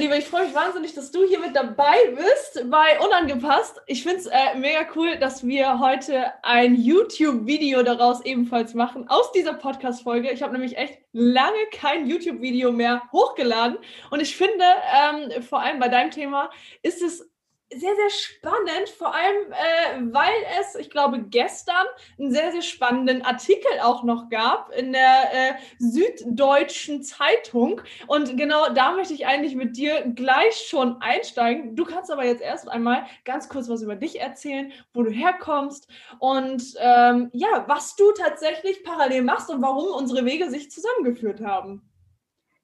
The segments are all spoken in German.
Also meine Liebe, ich freue mich wahnsinnig, dass du hier mit dabei bist bei Unangepasst. Ich finde es äh, mega cool, dass wir heute ein YouTube-Video daraus ebenfalls machen, aus dieser Podcast-Folge. Ich habe nämlich echt lange kein YouTube-Video mehr hochgeladen und ich finde, ähm, vor allem bei deinem Thema ist es sehr, sehr spannend, vor allem, äh, weil es, ich glaube, gestern einen sehr, sehr spannenden Artikel auch noch gab in der äh, Süddeutschen Zeitung. Und genau da möchte ich eigentlich mit dir gleich schon einsteigen. Du kannst aber jetzt erst einmal ganz kurz was über dich erzählen, wo du herkommst und ähm, ja, was du tatsächlich parallel machst und warum unsere Wege sich zusammengeführt haben.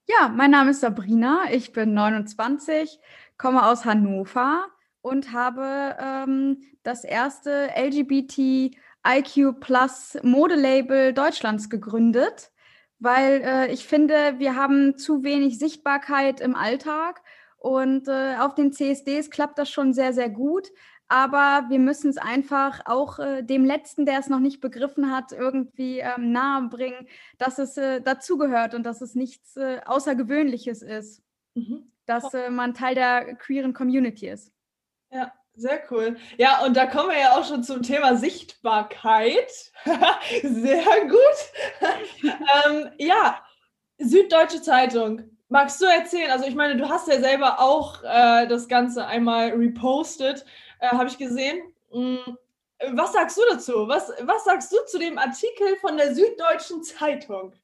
Ja, mein Name ist Sabrina, ich bin 29, komme aus Hannover und habe ähm, das erste LGBTIQ Plus Modelabel Deutschlands gegründet, weil äh, ich finde, wir haben zu wenig Sichtbarkeit im Alltag und äh, auf den CSDs klappt das schon sehr, sehr gut. Aber wir müssen es einfach auch äh, dem Letzten, der es noch nicht begriffen hat, irgendwie ähm, nahe bringen, dass es äh, dazugehört und dass es nichts äh, Außergewöhnliches ist, mhm. dass äh, man Teil der queeren Community ist. Ja, sehr cool. Ja, und da kommen wir ja auch schon zum Thema Sichtbarkeit. sehr gut. ähm, ja, Süddeutsche Zeitung. Magst du erzählen? Also ich meine, du hast ja selber auch äh, das Ganze einmal repostet, äh, habe ich gesehen. Mhm. Was sagst du dazu? Was, was sagst du zu dem Artikel von der Süddeutschen Zeitung?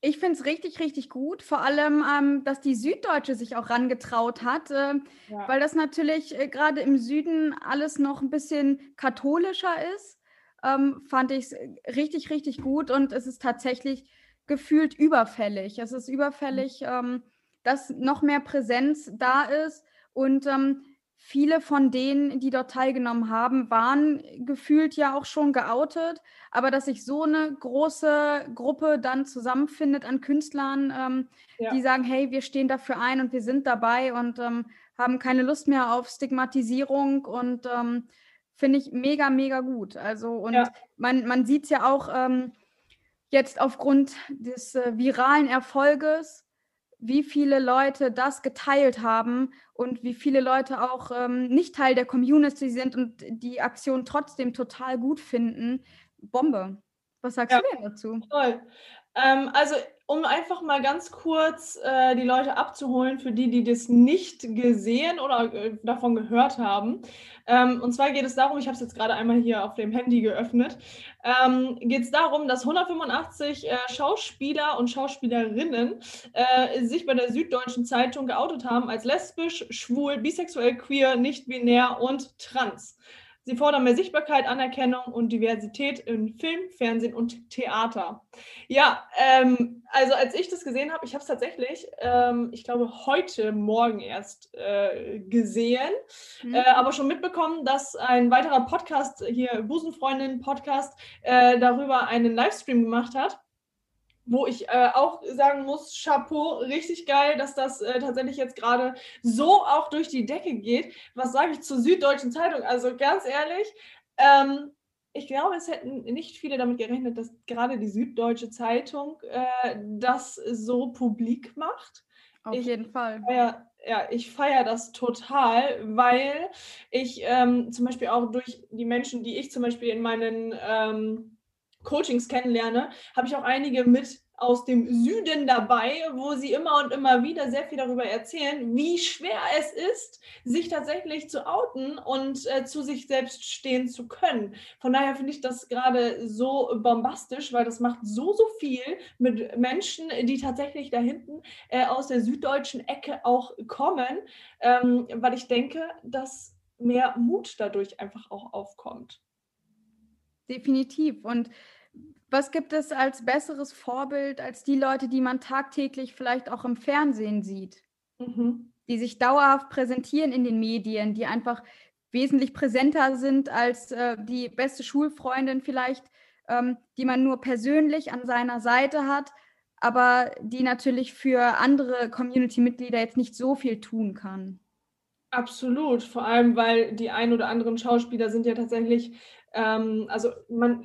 Ich finde es richtig, richtig gut. Vor allem, ähm, dass die Süddeutsche sich auch rangetraut hat, äh, ja. weil das natürlich äh, gerade im Süden alles noch ein bisschen katholischer ist. Ähm, fand ich es richtig, richtig gut und es ist tatsächlich gefühlt überfällig. Es ist überfällig, mhm. ähm, dass noch mehr Präsenz da ist und ähm, viele von denen, die dort teilgenommen haben, waren gefühlt ja auch schon geoutet. Aber dass sich so eine große Gruppe dann zusammenfindet an Künstlern, ähm, ja. die sagen, hey, wir stehen dafür ein und wir sind dabei und ähm, haben keine Lust mehr auf Stigmatisierung und ähm, finde ich mega, mega gut. Also und ja. man, man sieht es ja auch ähm, jetzt aufgrund des äh, viralen Erfolges, wie viele Leute das geteilt haben und wie viele Leute auch ähm, nicht Teil der Community sind und die Aktion trotzdem total gut finden. Bombe. Was sagst ja, du denn dazu? Toll. Ähm, also um einfach mal ganz kurz äh, die Leute abzuholen, für die, die das nicht gesehen oder äh, davon gehört haben. Ähm, und zwar geht es darum, ich habe es jetzt gerade einmal hier auf dem Handy geöffnet, ähm, geht es darum, dass 185 äh, Schauspieler und Schauspielerinnen äh, sich bei der Süddeutschen Zeitung geoutet haben als lesbisch, schwul, bisexuell, queer, nicht binär und trans. Sie fordern mehr Sichtbarkeit, Anerkennung und Diversität in Film, Fernsehen und Theater. Ja, ähm, also als ich das gesehen habe, ich habe es tatsächlich, ähm, ich glaube, heute Morgen erst äh, gesehen, mhm. äh, aber schon mitbekommen, dass ein weiterer Podcast, hier Busenfreundin-Podcast, äh, darüber einen Livestream gemacht hat wo ich äh, auch sagen muss, Chapeau, richtig geil, dass das äh, tatsächlich jetzt gerade so auch durch die Decke geht. Was sage ich zur Süddeutschen Zeitung? Also ganz ehrlich, ähm, ich glaube, es hätten nicht viele damit gerechnet, dass gerade die Süddeutsche Zeitung äh, das so publik macht. Auf ich jeden Fall. Feier, ja, ich feiere das total, weil ich ähm, zum Beispiel auch durch die Menschen, die ich zum Beispiel in meinen ähm, Coachings kennenlerne, habe ich auch einige mit aus dem Süden dabei, wo sie immer und immer wieder sehr viel darüber erzählen, wie schwer es ist, sich tatsächlich zu outen und äh, zu sich selbst stehen zu können. Von daher finde ich das gerade so bombastisch, weil das macht so, so viel mit Menschen, die tatsächlich da hinten äh, aus der süddeutschen Ecke auch kommen, ähm, weil ich denke, dass mehr Mut dadurch einfach auch aufkommt. Definitiv. Und was gibt es als besseres Vorbild als die Leute, die man tagtäglich vielleicht auch im Fernsehen sieht? Mhm. Die sich dauerhaft präsentieren in den Medien, die einfach wesentlich präsenter sind als äh, die beste Schulfreundin vielleicht, ähm, die man nur persönlich an seiner Seite hat. aber die natürlich für andere Community-Mitglieder jetzt nicht so viel tun kann. Absolut, vor allem weil die ein oder anderen Schauspieler sind ja tatsächlich, ähm, also man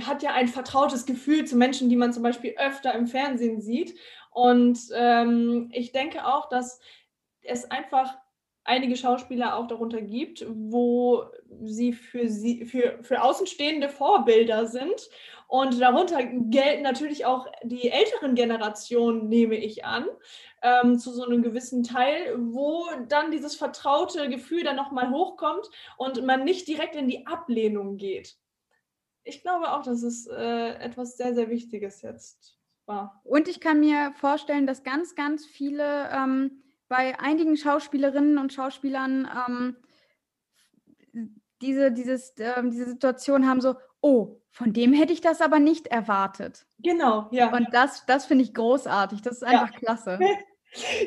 hat ja ein vertrautes Gefühl zu Menschen, die man zum Beispiel öfter im Fernsehen sieht. Und ähm, ich denke auch, dass es einfach einige Schauspieler auch darunter gibt, wo sie für sie für, für Außenstehende Vorbilder sind. Und darunter gelten natürlich auch die älteren Generationen, nehme ich an, ähm, zu so einem gewissen Teil, wo dann dieses vertraute Gefühl dann nochmal hochkommt und man nicht direkt in die Ablehnung geht. Ich glaube auch, dass es äh, etwas sehr, sehr Wichtiges jetzt war. Und ich kann mir vorstellen, dass ganz, ganz viele ähm, bei einigen Schauspielerinnen und Schauspielern ähm, diese, dieses, äh, diese Situation haben so, oh, von dem hätte ich das aber nicht erwartet. Genau, ja. Und das, das finde ich großartig. Das ist einfach ja. klasse.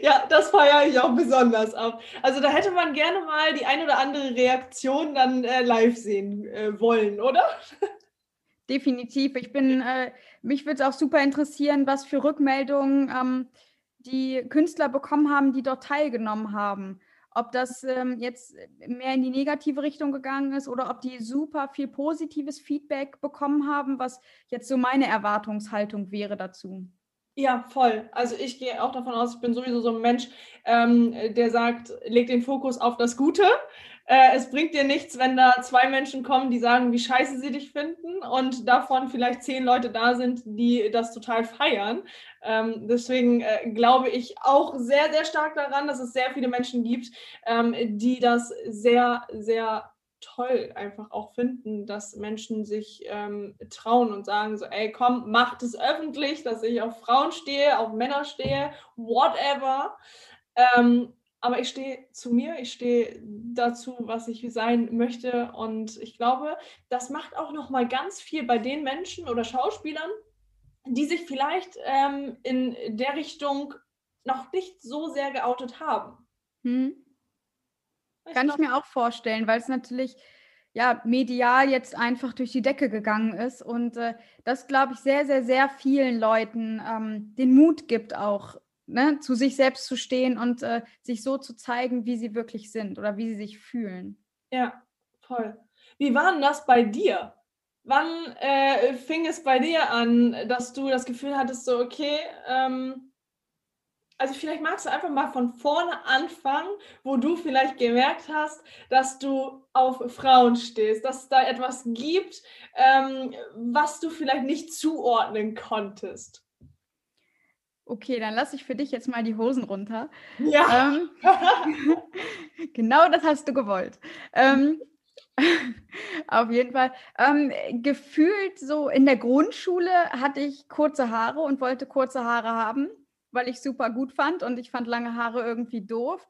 Ja, das feiere ich auch besonders ab. Also da hätte man gerne mal die ein oder andere Reaktion dann äh, live sehen äh, wollen, oder? Definitiv. Ich bin, äh, mich würde es auch super interessieren, was für Rückmeldungen ähm, die Künstler bekommen haben, die dort teilgenommen haben. Ob das ähm, jetzt mehr in die negative Richtung gegangen ist oder ob die super viel positives Feedback bekommen haben, was jetzt so meine Erwartungshaltung wäre dazu. Ja, voll. Also ich gehe auch davon aus, ich bin sowieso so ein Mensch, ähm, der sagt, leg den Fokus auf das Gute. Äh, es bringt dir nichts, wenn da zwei Menschen kommen, die sagen, wie scheiße sie dich finden und davon vielleicht zehn Leute da sind, die das total feiern. Ähm, deswegen äh, glaube ich auch sehr, sehr stark daran, dass es sehr viele Menschen gibt, ähm, die das sehr, sehr toll einfach auch finden, dass Menschen sich ähm, trauen und sagen so, ey, komm, macht es öffentlich, dass ich auf Frauen stehe, auf Männer stehe, whatever. Ähm, aber ich stehe zu mir, ich stehe dazu, was ich sein möchte und ich glaube, das macht auch noch mal ganz viel bei den Menschen oder Schauspielern, die sich vielleicht ähm, in der Richtung noch nicht so sehr geoutet haben. Hm. Kann ich mir auch vorstellen, weil es natürlich ja medial jetzt einfach durch die Decke gegangen ist und äh, das glaube ich sehr sehr sehr vielen Leuten ähm, den Mut gibt auch ne, zu sich selbst zu stehen und äh, sich so zu zeigen, wie sie wirklich sind oder wie sie sich fühlen. Ja, voll. Wie war denn das bei dir? Wann äh, fing es bei dir an, dass du das Gefühl hattest, so, okay, ähm, also vielleicht magst du einfach mal von vorne anfangen, wo du vielleicht gemerkt hast, dass du auf Frauen stehst, dass es da etwas gibt, ähm, was du vielleicht nicht zuordnen konntest. Okay, dann lasse ich für dich jetzt mal die Hosen runter. Ja. Ähm, genau das hast du gewollt. Ähm, auf jeden Fall. Ähm, gefühlt so in der Grundschule hatte ich kurze Haare und wollte kurze Haare haben, weil ich super gut fand und ich fand lange Haare irgendwie doof.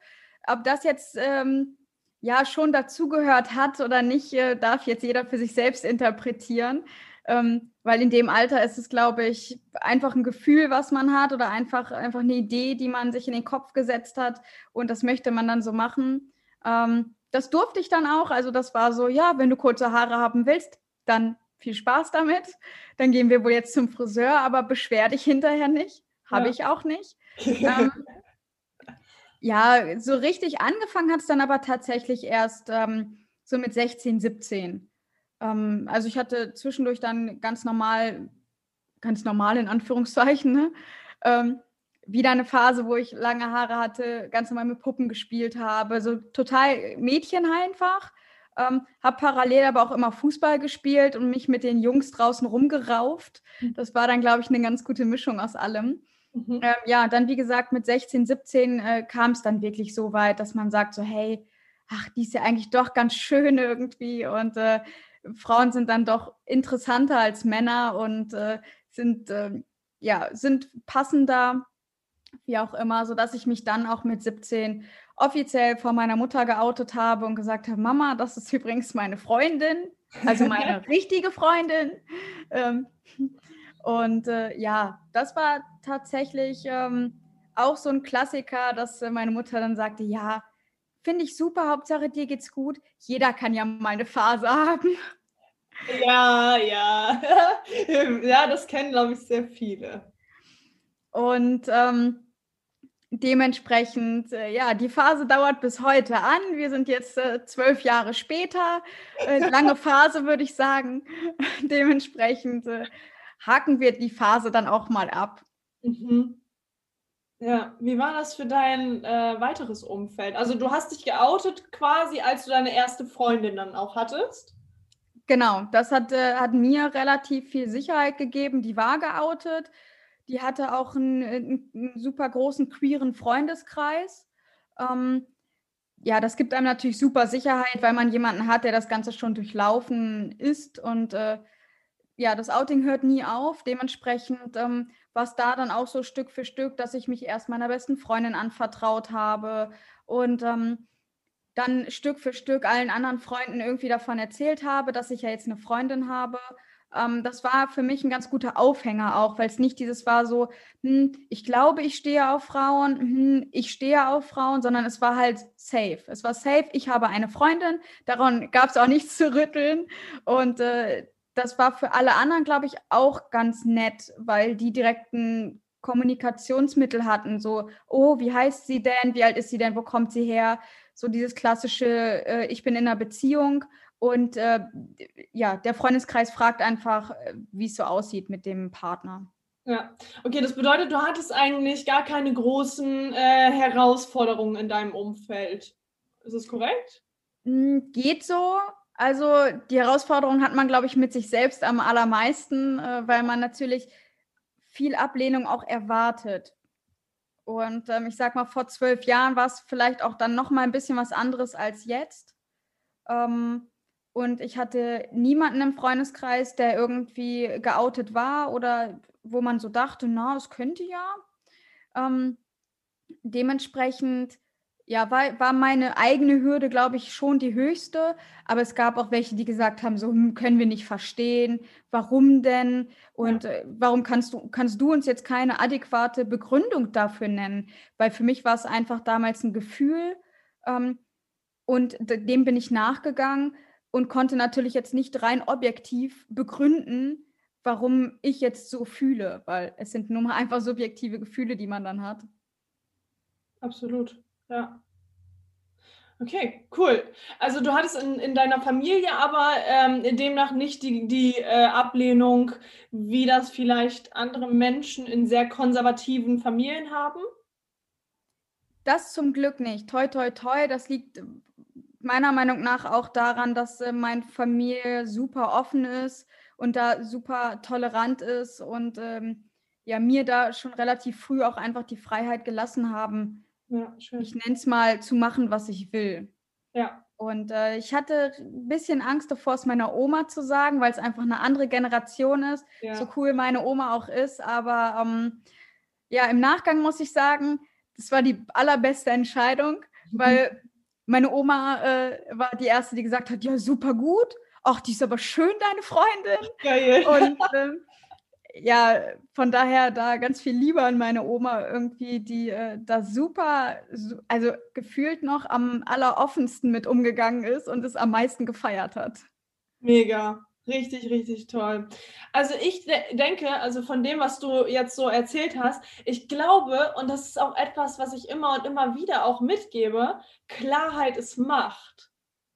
Ob das jetzt ähm, ja schon dazugehört hat oder nicht, äh, darf jetzt jeder für sich selbst interpretieren. Ähm, weil in dem Alter ist es, glaube ich, einfach ein Gefühl, was man hat oder einfach, einfach eine Idee, die man sich in den Kopf gesetzt hat und das möchte man dann so machen. Ähm, das durfte ich dann auch. Also das war so, ja, wenn du kurze Haare haben willst, dann viel Spaß damit. Dann gehen wir wohl jetzt zum Friseur, aber beschwer dich hinterher nicht. Habe ja. ich auch nicht. ähm, ja, so richtig angefangen hat es dann aber tatsächlich erst ähm, so mit 16, 17. Ähm, also ich hatte zwischendurch dann ganz normal, ganz normal in Anführungszeichen, ne? ähm, wieder eine Phase, wo ich lange Haare hatte, ganz normal mit Puppen gespielt habe, so total Mädchen einfach. Ähm, habe parallel aber auch immer Fußball gespielt und mich mit den Jungs draußen rumgerauft. Mhm. Das war dann, glaube ich, eine ganz gute Mischung aus allem. Mhm. Ähm, ja, dann wie gesagt, mit 16, 17 äh, kam es dann wirklich so weit, dass man sagt so, hey, ach, die ist ja eigentlich doch ganz schön irgendwie und äh, Frauen sind dann doch interessanter als Männer und äh, sind, äh, ja, sind passender, wie auch immer, sodass ich mich dann auch mit 17 offiziell vor meiner Mutter geoutet habe und gesagt habe, Mama, das ist übrigens meine Freundin, also meine richtige Freundin. Ähm, und äh, ja, das war tatsächlich ähm, auch so ein Klassiker, dass äh, meine Mutter dann sagte, ja, finde ich super, Hauptsache dir geht's gut. Jeder kann ja mal eine Phase haben. Ja, ja. ja, das kennen, glaube ich, sehr viele. Und ähm, dementsprechend, äh, ja, die Phase dauert bis heute an. Wir sind jetzt äh, zwölf Jahre später. Äh, lange Phase, würde ich sagen. dementsprechend äh, haken wir die Phase dann auch mal ab. Mhm. Ja, wie war das für dein äh, weiteres Umfeld? Also du hast dich geoutet quasi, als du deine erste Freundin dann auch hattest? Genau, das hat, äh, hat mir relativ viel Sicherheit gegeben. Die war geoutet. Die hatte auch einen, einen, einen super großen queeren Freundeskreis. Ähm, ja, das gibt einem natürlich super Sicherheit, weil man jemanden hat, der das Ganze schon durchlaufen ist. Und äh, ja, das Outing hört nie auf. Dementsprechend ähm, war es da dann auch so Stück für Stück, dass ich mich erst meiner besten Freundin anvertraut habe und ähm, dann Stück für Stück allen anderen Freunden irgendwie davon erzählt habe, dass ich ja jetzt eine Freundin habe. Ähm, das war für mich ein ganz guter Aufhänger auch, weil es nicht dieses war so, hm, ich glaube, ich stehe auf Frauen, hm, ich stehe auf Frauen, sondern es war halt safe. Es war safe, ich habe eine Freundin, daran gab es auch nichts zu rütteln und äh, das war für alle anderen, glaube ich, auch ganz nett, weil die direkten Kommunikationsmittel hatten. So, oh, wie heißt sie denn? Wie alt ist sie denn? Wo kommt sie her? So dieses klassische, äh, ich bin in einer Beziehung und äh, ja, der Freundeskreis fragt einfach, äh, wie es so aussieht mit dem Partner. Ja, okay, das bedeutet, du hattest eigentlich gar keine großen äh, Herausforderungen in deinem Umfeld. Ist das korrekt? Hm, geht so. Also die Herausforderung hat man, glaube ich, mit sich selbst am allermeisten, äh, weil man natürlich viel Ablehnung auch erwartet. Und ähm, ich sag mal, vor zwölf Jahren war es vielleicht auch dann noch mal ein bisschen was anderes als jetzt. Ähm, und ich hatte niemanden im Freundeskreis, der irgendwie geoutet war oder wo man so dachte, na, es könnte ja. Ähm, dementsprechend ja, war, war meine eigene Hürde, glaube ich, schon die höchste. Aber es gab auch welche, die gesagt haben, so hm, können wir nicht verstehen, warum denn? Und äh, warum kannst du, kannst du uns jetzt keine adäquate Begründung dafür nennen? Weil für mich war es einfach damals ein Gefühl ähm, und dem bin ich nachgegangen und konnte natürlich jetzt nicht rein objektiv begründen, warum ich jetzt so fühle, weil es sind nur mal einfach subjektive Gefühle, die man dann hat. Absolut. Ja. Okay, cool. Also du hattest in, in deiner Familie aber ähm, demnach nicht die, die äh, Ablehnung, wie das vielleicht andere Menschen in sehr konservativen Familien haben? Das zum Glück nicht. Toi, toi, toi. Das liegt meiner Meinung nach auch daran, dass äh, meine Familie super offen ist und da super tolerant ist und ähm, ja, mir da schon relativ früh auch einfach die Freiheit gelassen haben, ja, schön. Ich nenne es mal zu machen, was ich will. Ja. Und äh, ich hatte ein bisschen Angst davor, es meiner Oma zu sagen, weil es einfach eine andere Generation ist. Ja. So cool meine Oma auch ist. Aber ähm, ja, im Nachgang muss ich sagen, das war die allerbeste Entscheidung, mhm. weil meine Oma äh, war die erste, die gesagt hat: Ja, super gut. Ach, die ist aber schön, deine Freundin. Geil. Und ähm, ja, von daher da ganz viel Liebe an meine Oma irgendwie, die äh, da super, also gefühlt noch am alleroffensten mit umgegangen ist und es am meisten gefeiert hat. Mega. Richtig, richtig toll. Also ich de denke, also von dem, was du jetzt so erzählt hast, ich glaube, und das ist auch etwas, was ich immer und immer wieder auch mitgebe, Klarheit ist Macht.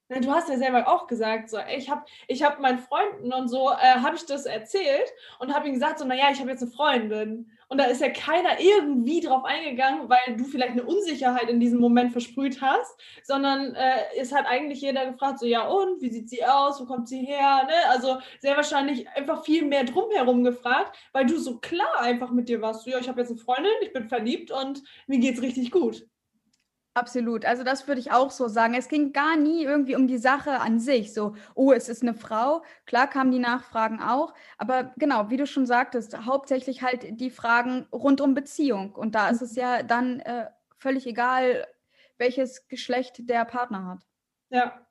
Du hast ja selber auch gesagt, so, ich habe ich hab meinen Freunden und so, äh, habe ich das erzählt und habe ihnen gesagt, so, naja, ich habe jetzt eine Freundin. Und da ist ja keiner irgendwie drauf eingegangen, weil du vielleicht eine Unsicherheit in diesem Moment versprüht hast, sondern äh, es hat eigentlich jeder gefragt, so, ja und, wie sieht sie aus, wo kommt sie her? Ne? Also sehr wahrscheinlich einfach viel mehr drumherum gefragt, weil du so klar einfach mit dir warst, so, ja, ich habe jetzt eine Freundin, ich bin verliebt und mir geht's richtig gut. Absolut. Also das würde ich auch so sagen. Es ging gar nie irgendwie um die Sache an sich. So, oh, es ist eine Frau. Klar kamen die Nachfragen auch. Aber genau, wie du schon sagtest, hauptsächlich halt die Fragen rund um Beziehung. Und da ist es ja dann äh, völlig egal, welches Geschlecht der Partner hat. Ja.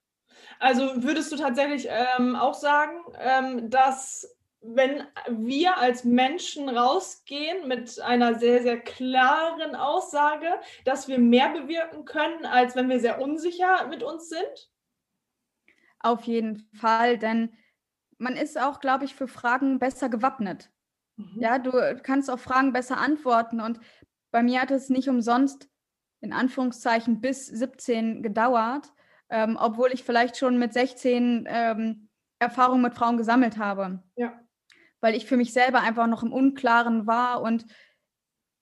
Also würdest du tatsächlich ähm, auch sagen, ähm, dass wenn wir als Menschen rausgehen mit einer sehr, sehr klaren Aussage, dass wir mehr bewirken können, als wenn wir sehr unsicher mit uns sind? Auf jeden Fall, denn man ist auch, glaube ich, für Fragen besser gewappnet. Mhm. Ja, du kannst auf Fragen besser antworten. Und bei mir hat es nicht umsonst in Anführungszeichen bis 17 gedauert, ähm, obwohl ich vielleicht schon mit 16 ähm, Erfahrungen mit Frauen gesammelt habe. Ja. Weil ich für mich selber einfach noch im Unklaren war und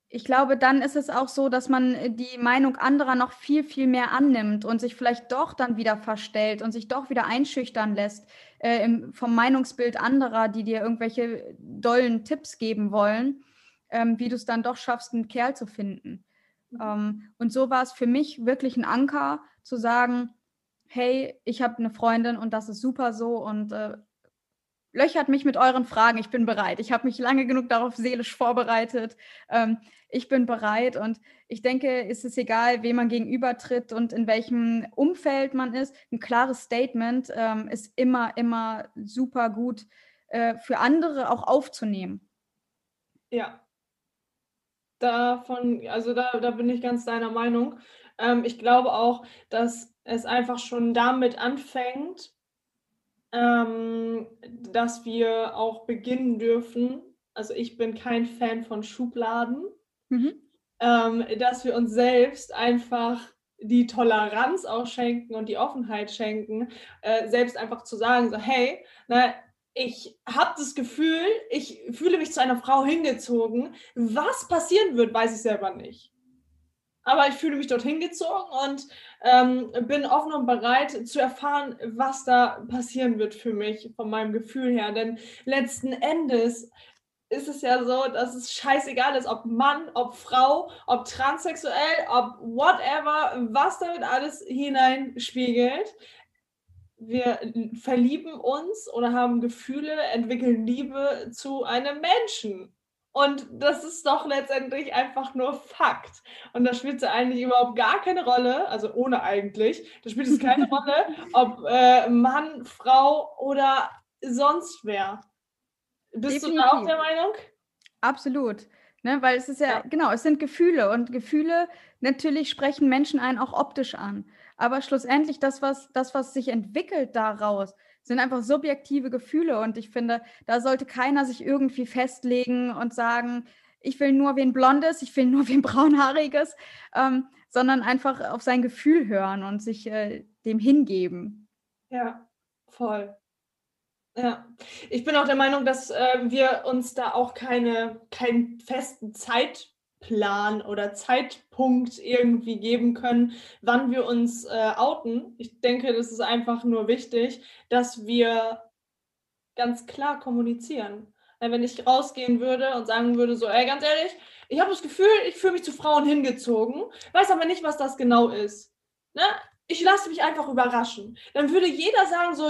ich glaube, dann ist es auch so, dass man die Meinung anderer noch viel, viel mehr annimmt und sich vielleicht doch dann wieder verstellt und sich doch wieder einschüchtern lässt äh, im, vom Meinungsbild anderer, die dir irgendwelche dollen Tipps geben wollen, ähm, wie du es dann doch schaffst, einen Kerl zu finden. Mhm. Ähm, und so war es für mich wirklich ein Anker zu sagen, hey, ich habe eine Freundin und das ist super so und äh, löchert mich mit euren Fragen. Ich bin bereit. Ich habe mich lange genug darauf seelisch vorbereitet. Ähm, ich bin bereit und ich denke, ist es egal, wem man gegenübertritt und in welchem Umfeld man ist. Ein klares Statement ähm, ist immer, immer super gut äh, für andere auch aufzunehmen. Ja. Davon, also da, da bin ich ganz deiner Meinung. Ähm, ich glaube auch, dass es einfach schon damit anfängt, ähm, dass wir auch beginnen dürfen. Also ich bin kein Fan von Schubladen, mhm. ähm, dass wir uns selbst einfach die Toleranz auch schenken und die Offenheit schenken, äh, selbst einfach zu sagen, so hey, na, ich habe das Gefühl, ich fühle mich zu einer Frau hingezogen. Was passieren wird, weiß ich selber nicht aber ich fühle mich dorthin gezogen und ähm, bin offen und bereit zu erfahren, was da passieren wird für mich, von meinem Gefühl her. Denn letzten Endes ist es ja so, dass es scheißegal ist, ob Mann, ob Frau, ob transsexuell, ob whatever, was damit alles hineinspiegelt. Wir verlieben uns oder haben Gefühle, entwickeln Liebe zu einem Menschen. Und das ist doch letztendlich einfach nur Fakt. Und da spielt es eigentlich überhaupt gar keine Rolle, also ohne eigentlich, da spielt es keine Rolle, ob äh, Mann, Frau oder sonst wer. Bist Definitiv. du da auch der Meinung? Absolut. Ne, weil es ist ja, ja, genau, es sind Gefühle und Gefühle natürlich sprechen Menschen einen auch optisch an. Aber schlussendlich das, was, das, was sich entwickelt daraus, sind einfach subjektive Gefühle und ich finde, da sollte keiner sich irgendwie festlegen und sagen, ich will nur wen Blondes, ich will nur wen Braunhaariges, ähm, sondern einfach auf sein Gefühl hören und sich äh, dem hingeben. Ja, voll. Ja, ich bin auch der Meinung, dass äh, wir uns da auch keine, keinen festen Zeit Plan oder Zeitpunkt irgendwie geben können, wann wir uns äh, outen. Ich denke, das ist einfach nur wichtig, dass wir ganz klar kommunizieren. Wenn ich rausgehen würde und sagen würde, so, ey, ganz ehrlich, ich habe das Gefühl, ich fühle mich zu Frauen hingezogen, weiß aber nicht, was das genau ist. Ne? Ich lasse mich einfach überraschen. Dann würde jeder sagen, so,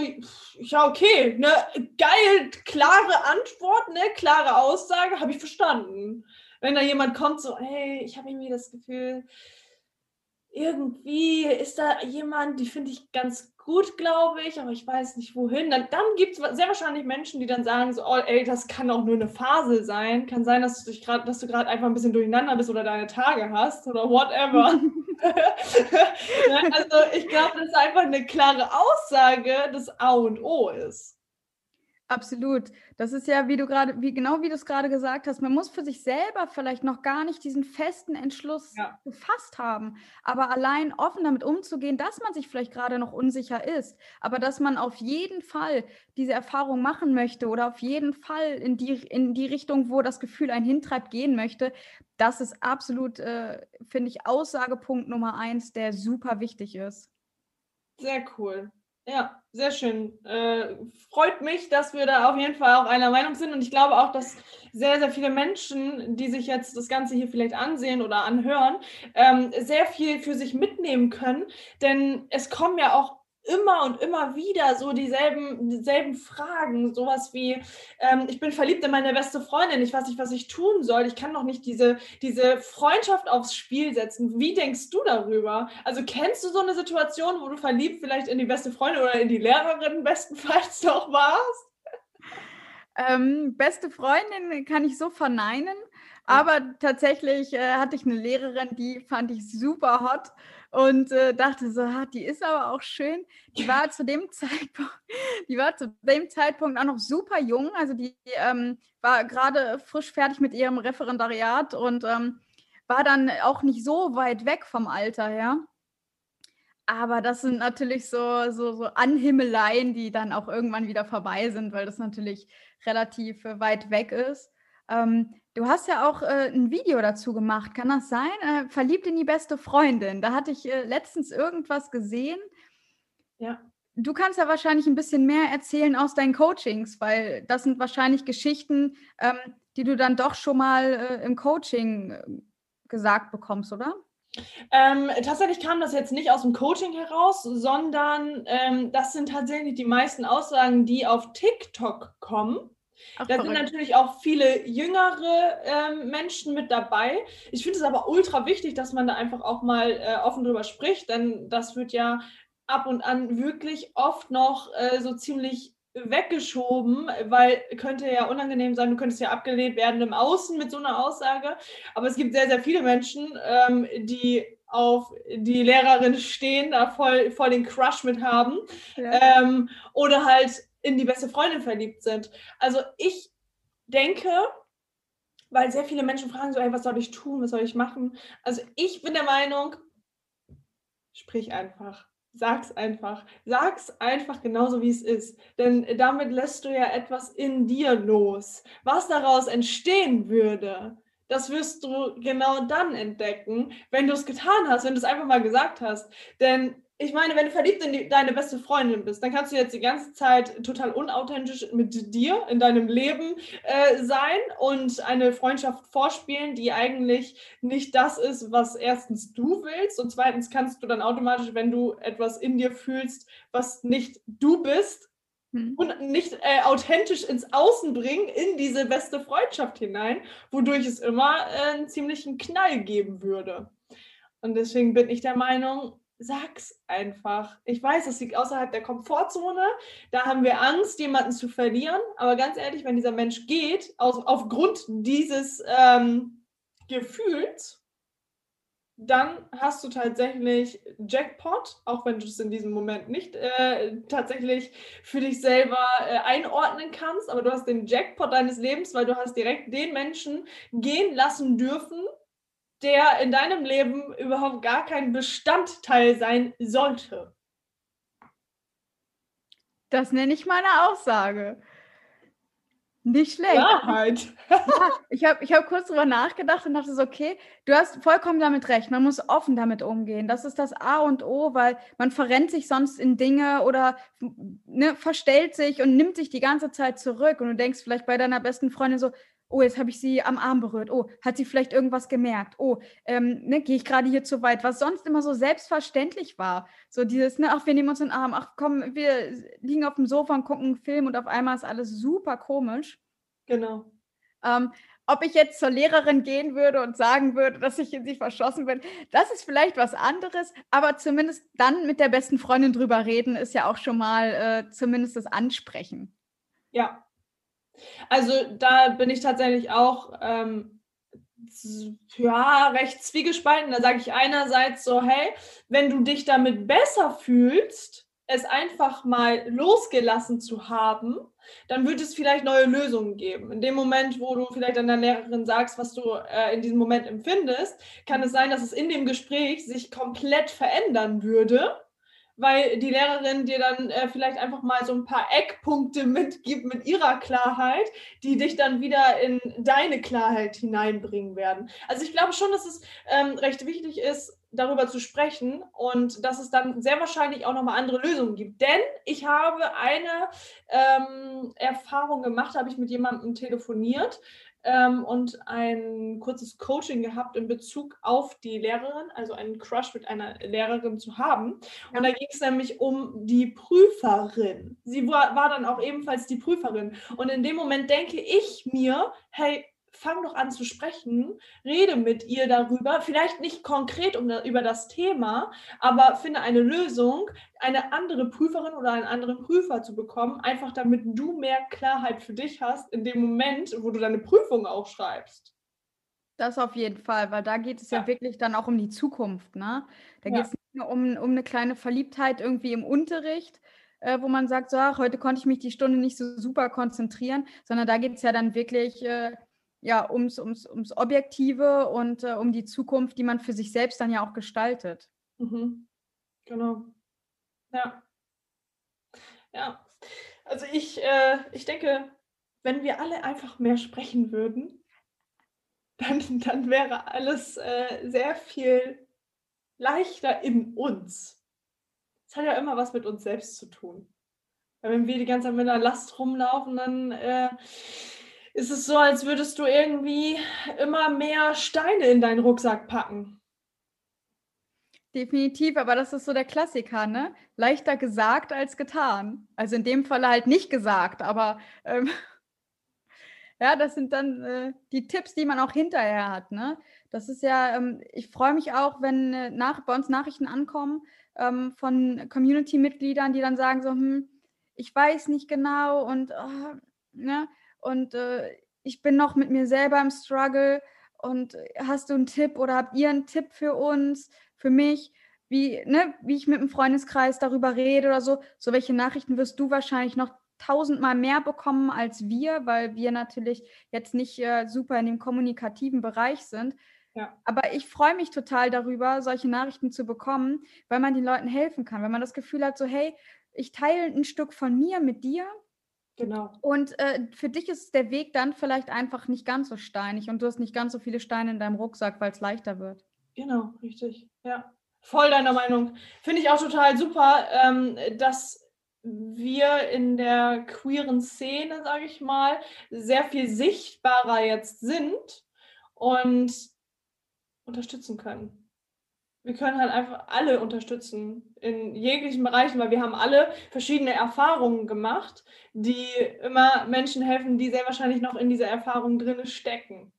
ja, okay, ne, geil, klare Antwort, ne, klare Aussage, habe ich verstanden wenn da jemand kommt, so, hey, ich habe irgendwie das Gefühl, irgendwie ist da jemand, die finde ich ganz gut, glaube ich, aber ich weiß nicht wohin. Dann, dann gibt es sehr wahrscheinlich Menschen, die dann sagen so, oh, ey, das kann auch nur eine Phase sein. Kann sein, dass du dich gerade, dass du gerade einfach ein bisschen durcheinander bist oder deine Tage hast oder whatever. also ich glaube, dass einfach eine klare Aussage das A und O ist. Absolut. Das ist ja, wie du gerade, wie genau wie du es gerade gesagt hast, man muss für sich selber vielleicht noch gar nicht diesen festen Entschluss ja. gefasst haben, aber allein offen damit umzugehen, dass man sich vielleicht gerade noch unsicher ist, aber dass man auf jeden Fall diese Erfahrung machen möchte oder auf jeden Fall in die, in die Richtung, wo das Gefühl einen hintreibt, gehen möchte, das ist absolut, äh, finde ich, Aussagepunkt Nummer eins, der super wichtig ist. Sehr cool. Ja, sehr schön. Äh, freut mich, dass wir da auf jeden Fall auch einer Meinung sind. Und ich glaube auch, dass sehr, sehr viele Menschen, die sich jetzt das Ganze hier vielleicht ansehen oder anhören, ähm, sehr viel für sich mitnehmen können. Denn es kommen ja auch immer und immer wieder so dieselben, dieselben Fragen. Sowas wie, ähm, ich bin verliebt in meine beste Freundin, ich weiß nicht, was ich tun soll. Ich kann doch nicht diese, diese Freundschaft aufs Spiel setzen. Wie denkst du darüber? Also kennst du so eine Situation, wo du verliebt vielleicht in die beste Freundin oder in die Lehrerin bestenfalls doch warst? Ähm, beste Freundin kann ich so verneinen. Aber tatsächlich äh, hatte ich eine Lehrerin, die fand ich super hot und äh, dachte so, ha, die ist aber auch schön. Die war zu dem Zeitpunkt, die war zu dem Zeitpunkt auch noch super jung. Also die ähm, war gerade frisch fertig mit ihrem Referendariat und ähm, war dann auch nicht so weit weg vom Alter her. Aber das sind natürlich so, so, so Anhimmeleien, die dann auch irgendwann wieder vorbei sind, weil das natürlich relativ äh, weit weg ist. Ähm, du hast ja auch äh, ein Video dazu gemacht, kann das sein? Äh, Verliebt in die beste Freundin. Da hatte ich äh, letztens irgendwas gesehen. Ja. Du kannst ja wahrscheinlich ein bisschen mehr erzählen aus deinen Coachings, weil das sind wahrscheinlich Geschichten, ähm, die du dann doch schon mal äh, im Coaching äh, gesagt bekommst, oder? Ähm, tatsächlich kam das jetzt nicht aus dem Coaching heraus, sondern ähm, das sind tatsächlich die meisten Aussagen, die auf TikTok kommen. Ach, da sind natürlich auch viele jüngere ähm, Menschen mit dabei. Ich finde es aber ultra wichtig, dass man da einfach auch mal äh, offen drüber spricht, denn das wird ja ab und an wirklich oft noch äh, so ziemlich weggeschoben, weil könnte ja unangenehm sein, du könntest ja abgelehnt werden im Außen mit so einer Aussage. Aber es gibt sehr, sehr viele Menschen, ähm, die auf die Lehrerin stehen, da voll, voll den Crush mit haben. Ja. Ähm, oder halt in die beste Freundin verliebt sind. Also ich denke, weil sehr viele Menschen fragen so, ey, was soll ich tun, was soll ich machen? Also ich bin der Meinung, sprich einfach. Sag's einfach. Sag's einfach genauso, wie es ist. Denn damit lässt du ja etwas in dir los. Was daraus entstehen würde, das wirst du genau dann entdecken, wenn du es getan hast, wenn du es einfach mal gesagt hast. Denn ich meine, wenn du verliebt in die, deine beste Freundin bist, dann kannst du jetzt die ganze Zeit total unauthentisch mit dir in deinem Leben äh, sein und eine Freundschaft vorspielen, die eigentlich nicht das ist, was erstens du willst und zweitens kannst du dann automatisch, wenn du etwas in dir fühlst, was nicht du bist, hm. und nicht äh, authentisch ins Außen bringen, in diese beste Freundschaft hinein, wodurch es immer äh, einen ziemlichen Knall geben würde. Und deswegen bin ich der Meinung, sag's einfach. Ich weiß, es liegt außerhalb der Komfortzone. Da haben wir Angst, jemanden zu verlieren. Aber ganz ehrlich, wenn dieser Mensch geht, aus, aufgrund dieses ähm, Gefühls, dann hast du tatsächlich Jackpot, auch wenn du es in diesem Moment nicht äh, tatsächlich für dich selber äh, einordnen kannst, aber du hast den Jackpot deines Lebens, weil du hast direkt den Menschen gehen lassen dürfen, der in deinem Leben überhaupt gar kein Bestandteil sein sollte. Das nenne ich meine Aussage. Nicht schlecht. Wahrheit. ja, ich habe ich hab kurz drüber nachgedacht und dachte so, okay, du hast vollkommen damit recht. Man muss offen damit umgehen. Das ist das A und O, weil man verrennt sich sonst in Dinge oder ne, verstellt sich und nimmt sich die ganze Zeit zurück. Und du denkst vielleicht bei deiner besten Freundin so, oh, jetzt habe ich sie am Arm berührt, oh, hat sie vielleicht irgendwas gemerkt, oh, ähm, ne, gehe ich gerade hier zu weit, was sonst immer so selbstverständlich war. So dieses, ne, ach, wir nehmen uns den Arm, ach komm, wir liegen auf dem Sofa und gucken einen Film und auf einmal ist alles super komisch. Genau. Ähm, ob ich jetzt zur Lehrerin gehen würde und sagen würde, dass ich in sie verschossen bin, das ist vielleicht was anderes, aber zumindest dann mit der besten Freundin drüber reden, ist ja auch schon mal äh, zumindest das Ansprechen. Ja, also da bin ich tatsächlich auch ähm, ja, recht zwiegespalten. Da sage ich einerseits so, hey, wenn du dich damit besser fühlst, es einfach mal losgelassen zu haben, dann wird es vielleicht neue Lösungen geben. In dem Moment, wo du vielleicht an der Lehrerin sagst, was du äh, in diesem Moment empfindest, kann es sein, dass es in dem Gespräch sich komplett verändern würde weil die Lehrerin dir dann äh, vielleicht einfach mal so ein paar Eckpunkte mitgibt mit ihrer Klarheit, die dich dann wieder in deine Klarheit hineinbringen werden. Also ich glaube schon, dass es ähm, recht wichtig ist, darüber zu sprechen und dass es dann sehr wahrscheinlich auch nochmal andere Lösungen gibt. Denn ich habe eine ähm, Erfahrung gemacht, habe ich mit jemandem telefoniert, ähm, und ein kurzes Coaching gehabt in Bezug auf die Lehrerin, also einen Crush mit einer Lehrerin zu haben. Ja. Und da ging es nämlich um die Prüferin. Sie war, war dann auch ebenfalls die Prüferin. Und in dem Moment denke ich mir, hey, fang doch an zu sprechen, rede mit ihr darüber, vielleicht nicht konkret um, über das Thema, aber finde eine Lösung, eine andere Prüferin oder einen anderen Prüfer zu bekommen, einfach damit du mehr Klarheit für dich hast in dem Moment, wo du deine Prüfung auch schreibst. Das auf jeden Fall, weil da geht es ja, ja wirklich dann auch um die Zukunft. Ne? Da ja. geht es nicht nur um, um eine kleine Verliebtheit irgendwie im Unterricht, äh, wo man sagt, so, ach, heute konnte ich mich die Stunde nicht so super konzentrieren, sondern da geht es ja dann wirklich äh, ja, ums, ums, ums Objektive und äh, um die Zukunft, die man für sich selbst dann ja auch gestaltet. Mhm. Genau. Ja. Ja. Also ich, äh, ich denke, wenn wir alle einfach mehr sprechen würden, dann, dann wäre alles äh, sehr viel leichter in uns. Es hat ja immer was mit uns selbst zu tun. Wenn wir die ganze Zeit mit einer Last rumlaufen, dann äh, ist es so, als würdest du irgendwie immer mehr Steine in deinen Rucksack packen. Definitiv, aber das ist so der Klassiker, ne? Leichter gesagt als getan. Also in dem Fall halt nicht gesagt, aber ähm, ja, das sind dann äh, die Tipps, die man auch hinterher hat, ne? Das ist ja, ähm, ich freue mich auch, wenn äh, nach, bei uns Nachrichten ankommen ähm, von Community-Mitgliedern, die dann sagen so, hm, ich weiß nicht genau und, oh, ne? Und äh, ich bin noch mit mir selber im Struggle und äh, hast du einen Tipp oder habt ihr einen Tipp für uns? für mich, wie, ne, wie ich mit dem Freundeskreis darüber rede oder so. So welche Nachrichten wirst du wahrscheinlich noch tausendmal mehr bekommen als wir, weil wir natürlich jetzt nicht äh, super in dem kommunikativen Bereich sind. Ja. Aber ich freue mich total darüber, solche Nachrichten zu bekommen, weil man den Leuten helfen kann. Wenn man das Gefühl hat, so hey, ich teile ein Stück von mir mit dir. Genau. Und äh, für dich ist der Weg dann vielleicht einfach nicht ganz so steinig und du hast nicht ganz so viele Steine in deinem Rucksack, weil es leichter wird. Genau, richtig. Ja, voll deiner Meinung. Finde ich auch total super, ähm, dass wir in der queeren Szene, sage ich mal, sehr viel sichtbarer jetzt sind und unterstützen können. Wir können halt einfach alle unterstützen in jeglichen Bereichen, weil wir haben alle verschiedene Erfahrungen gemacht, die immer Menschen helfen, die sehr wahrscheinlich noch in dieser Erfahrung drin stecken.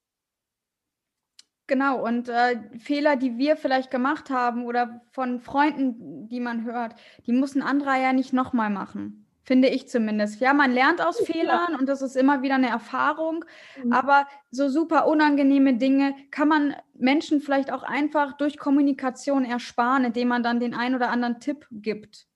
Genau, und äh, Fehler, die wir vielleicht gemacht haben oder von Freunden, die man hört, die muss ein anderer ja nicht nochmal machen. Finde ich zumindest. Ja, man lernt aus Fehlern und das ist immer wieder eine Erfahrung. Mhm. Aber so super unangenehme Dinge kann man Menschen vielleicht auch einfach durch Kommunikation ersparen, indem man dann den einen oder anderen Tipp gibt.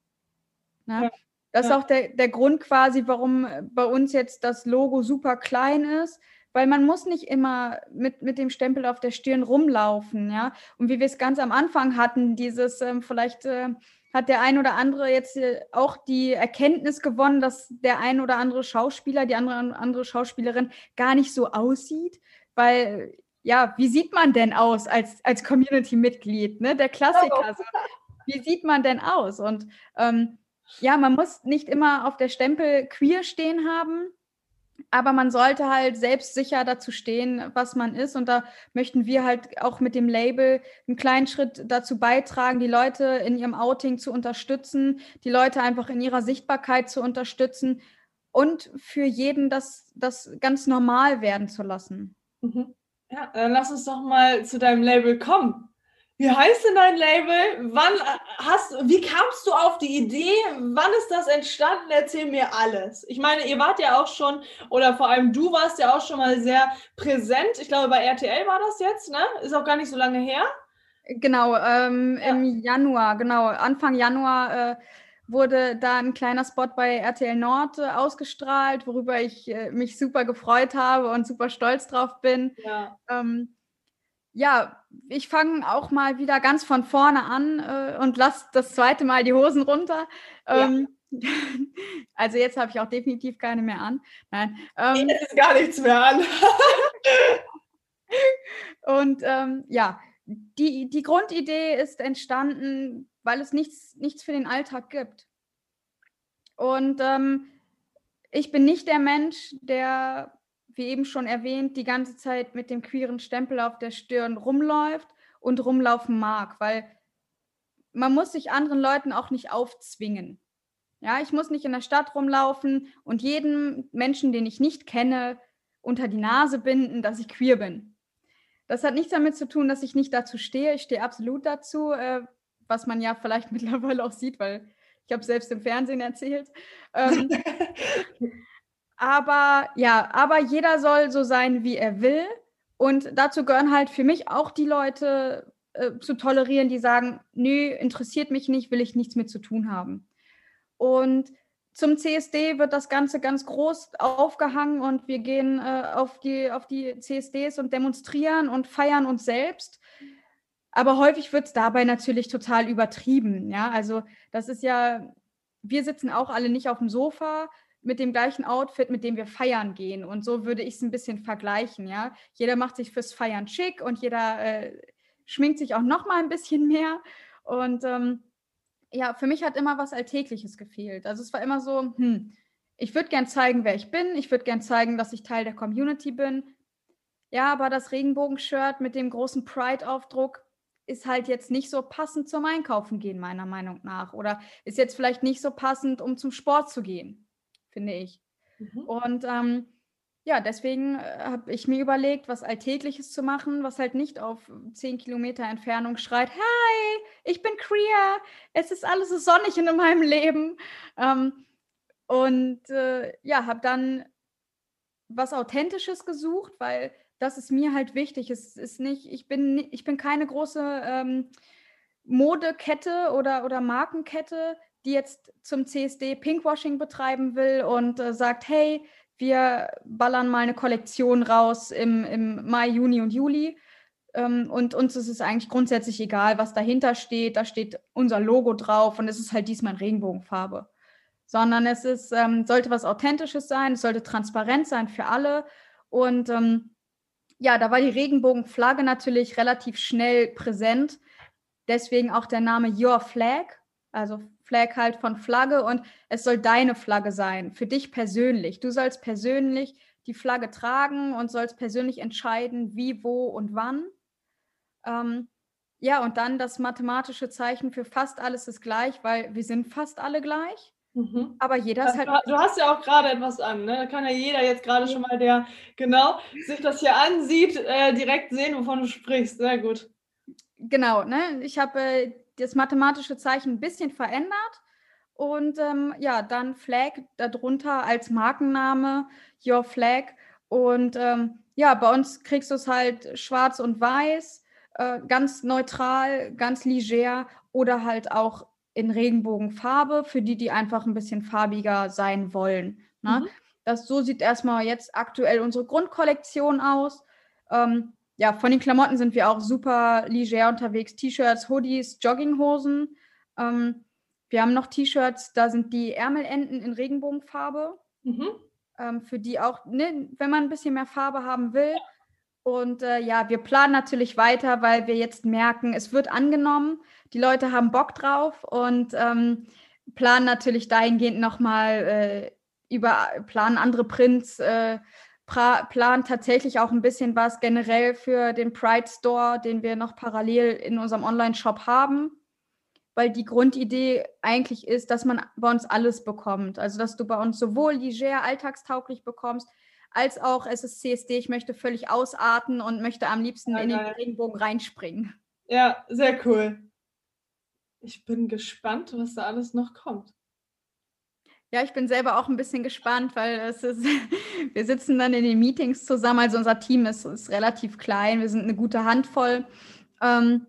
Ne? Ja. Das ja. ist auch der, der Grund quasi, warum bei uns jetzt das Logo super klein ist weil man muss nicht immer mit, mit dem Stempel auf der Stirn rumlaufen, ja. Und wie wir es ganz am Anfang hatten, dieses, ähm, vielleicht äh, hat der ein oder andere jetzt äh, auch die Erkenntnis gewonnen, dass der ein oder andere Schauspieler, die andere, andere Schauspielerin gar nicht so aussieht, weil ja, wie sieht man denn aus als, als Community-Mitglied, ne? Der Klassiker. So. Wie sieht man denn aus? Und ähm, ja, man muss nicht immer auf der Stempel queer stehen haben, aber man sollte halt selbstsicher dazu stehen, was man ist. Und da möchten wir halt auch mit dem Label einen kleinen Schritt dazu beitragen, die Leute in ihrem Outing zu unterstützen, die Leute einfach in ihrer Sichtbarkeit zu unterstützen und für jeden das, das ganz normal werden zu lassen. Mhm. Ja, dann lass uns doch mal zu deinem Label kommen. Wie heißt denn dein Label? Wann hast wie kamst du auf die Idee? Wann ist das entstanden? Erzähl mir alles. Ich meine, ihr wart ja auch schon, oder vor allem du warst ja auch schon mal sehr präsent. Ich glaube, bei RTL war das jetzt, ne? Ist auch gar nicht so lange her. Genau, ähm, ja. im Januar, genau, Anfang Januar äh, wurde da ein kleiner Spot bei RTL Nord äh, ausgestrahlt, worüber ich äh, mich super gefreut habe und super stolz drauf bin. Ja. Ähm, ja, ich fange auch mal wieder ganz von vorne an äh, und lasse das zweite Mal die Hosen runter. Ähm, ja. Also jetzt habe ich auch definitiv keine mehr an. Nein. Ähm, jetzt ist gar nichts mehr an. und ähm, ja, die, die Grundidee ist entstanden, weil es nichts, nichts für den Alltag gibt. Und ähm, ich bin nicht der Mensch, der wie eben schon erwähnt, die ganze Zeit mit dem queeren Stempel auf der Stirn rumläuft und rumlaufen mag, weil man muss sich anderen Leuten auch nicht aufzwingen. Ja, ich muss nicht in der Stadt rumlaufen und jedem Menschen, den ich nicht kenne, unter die Nase binden, dass ich queer bin. Das hat nichts damit zu tun, dass ich nicht dazu stehe. Ich stehe absolut dazu, äh, was man ja vielleicht mittlerweile auch sieht, weil ich habe selbst im Fernsehen erzählt. Ähm, Aber ja, aber jeder soll so sein, wie er will. Und dazu gehören halt für mich auch die Leute äh, zu tolerieren, die sagen, nö, interessiert mich nicht, will ich nichts mit zu tun haben. Und zum CSD wird das Ganze ganz groß aufgehangen und wir gehen äh, auf, die, auf die CSDs und demonstrieren und feiern uns selbst. Aber häufig wird es dabei natürlich total übertrieben. Ja, also das ist ja, wir sitzen auch alle nicht auf dem Sofa mit dem gleichen Outfit, mit dem wir feiern gehen. Und so würde ich es ein bisschen vergleichen. Ja, jeder macht sich fürs Feiern schick und jeder äh, schminkt sich auch noch mal ein bisschen mehr. Und ähm, ja, für mich hat immer was Alltägliches gefehlt. Also es war immer so, hm, ich würde gern zeigen, wer ich bin. Ich würde gern zeigen, dass ich Teil der Community bin. Ja, aber das Regenbogenshirt mit dem großen Pride-Aufdruck ist halt jetzt nicht so passend zum Einkaufen gehen, meiner Meinung nach. Oder ist jetzt vielleicht nicht so passend, um zum Sport zu gehen, finde ich. Mhm. Und ähm, ja, deswegen äh, habe ich mir überlegt, was Alltägliches zu machen, was halt nicht auf zehn Kilometer Entfernung schreit, hi, ich bin queer, es ist alles so sonnig in meinem Leben. Ähm, und äh, ja, habe dann was Authentisches gesucht, weil das ist mir halt wichtig. Es ist nicht, ich bin, ich bin keine große ähm, Modekette oder, oder Markenkette, die jetzt zum CSD Pinkwashing betreiben will und äh, sagt, hey, wir ballern mal eine Kollektion raus im, im Mai, Juni und Juli. Ähm, und uns ist es eigentlich grundsätzlich egal, was dahinter steht. Da steht unser Logo drauf und es ist halt diesmal in Regenbogenfarbe. Sondern es ist, ähm, sollte was Authentisches sein, es sollte transparent sein für alle. Und ähm, ja, da war die Regenbogenflagge natürlich relativ schnell präsent. Deswegen auch der Name Your Flag, also Flag halt von Flagge und es soll deine Flagge sein, für dich persönlich. Du sollst persönlich die Flagge tragen und sollst persönlich entscheiden, wie, wo und wann. Ähm, ja, und dann das mathematische Zeichen für fast alles ist gleich, weil wir sind fast alle gleich. Mhm. Aber jeder ist halt. Du hast ja auch gerade etwas an, ne? Da kann ja jeder jetzt gerade schon mal, der genau sich das hier ansieht, äh, direkt sehen, wovon du sprichst. Sehr gut. Genau, ne? Ich habe äh, das mathematische Zeichen ein bisschen verändert und ähm, ja, dann Flag darunter als Markenname, Your Flag. Und ähm, ja, bei uns kriegst du es halt schwarz und weiß, äh, ganz neutral, ganz leger oder halt auch in Regenbogenfarbe, für die, die einfach ein bisschen farbiger sein wollen. Ne? Mhm. Das, so sieht erstmal jetzt aktuell unsere Grundkollektion aus. Ähm, ja, von den Klamotten sind wir auch super leger unterwegs. T-Shirts, Hoodies, Jogginghosen. Ähm, wir haben noch T-Shirts, da sind die Ärmelenden in Regenbogenfarbe. Mhm. Ähm, für die auch, ne, wenn man ein bisschen mehr Farbe haben will. Und äh, ja, wir planen natürlich weiter, weil wir jetzt merken, es wird angenommen. Die Leute haben Bock drauf und ähm, planen natürlich dahingehend nochmal äh, über, planen andere Prints. Äh, plant tatsächlich auch ein bisschen was generell für den Pride Store, den wir noch parallel in unserem Online-Shop haben, weil die Grundidee eigentlich ist, dass man bei uns alles bekommt. Also, dass du bei uns sowohl leger, alltagstauglich bekommst, als auch es ist CSD, ich möchte völlig ausarten und möchte am liebsten ja, in den Regenbogen reinspringen. Ja, sehr cool. Ich bin gespannt, was da alles noch kommt. Ja, ich bin selber auch ein bisschen gespannt, weil es ist, wir sitzen dann in den Meetings zusammen. Also unser Team ist, ist relativ klein, wir sind eine gute Handvoll. Ähm,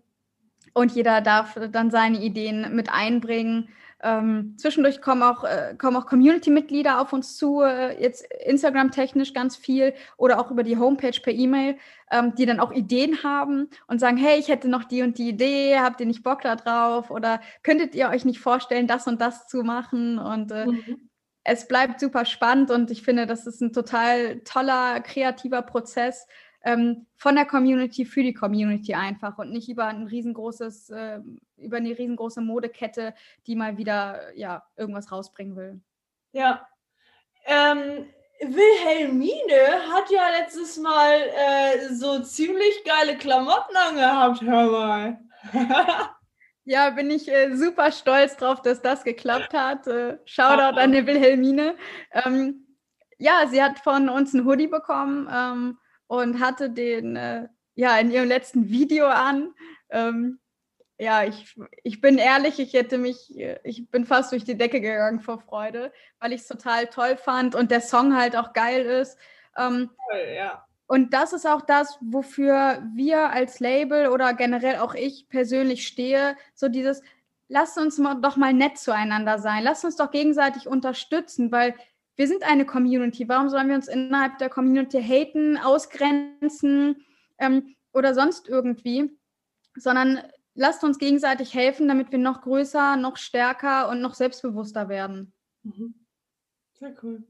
und jeder darf dann seine Ideen mit einbringen. Ähm, zwischendurch kommen auch, äh, kommen auch Community-Mitglieder auf uns zu, äh, jetzt Instagram-technisch ganz viel oder auch über die Homepage per E-Mail, ähm, die dann auch Ideen haben und sagen, hey, ich hätte noch die und die Idee, habt ihr nicht Bock da drauf oder könntet ihr euch nicht vorstellen, das und das zu machen? Und äh, mhm. es bleibt super spannend und ich finde, das ist ein total toller, kreativer Prozess, ähm, von der Community für die Community einfach und nicht über ein riesengroßes, äh, über eine riesengroße Modekette, die mal wieder ja irgendwas rausbringen will. Ja. Ähm, Wilhelmine hat ja letztes Mal äh, so ziemlich geile Klamotten angehabt, hör mal. Ja, bin ich äh, super stolz drauf, dass das geklappt hat. Äh, Shoutout an die Wilhelmine. Ähm, ja, sie hat von uns ein Hoodie bekommen ähm, und hatte den äh, ja in ihrem letzten Video an. Ähm, ja, ich, ich bin ehrlich, ich hätte mich, ich bin fast durch die Decke gegangen vor Freude, weil ich es total toll fand und der Song halt auch geil ist. Ähm, toll, ja. Und das ist auch das, wofür wir als Label oder generell auch ich persönlich stehe. So dieses, lasst uns doch mal nett zueinander sein. Lasst uns doch gegenseitig unterstützen, weil wir sind eine Community. Warum sollen wir uns innerhalb der Community haten, ausgrenzen ähm, oder sonst irgendwie? Sondern lasst uns gegenseitig helfen, damit wir noch größer, noch stärker und noch selbstbewusster werden. Mhm. Sehr cool.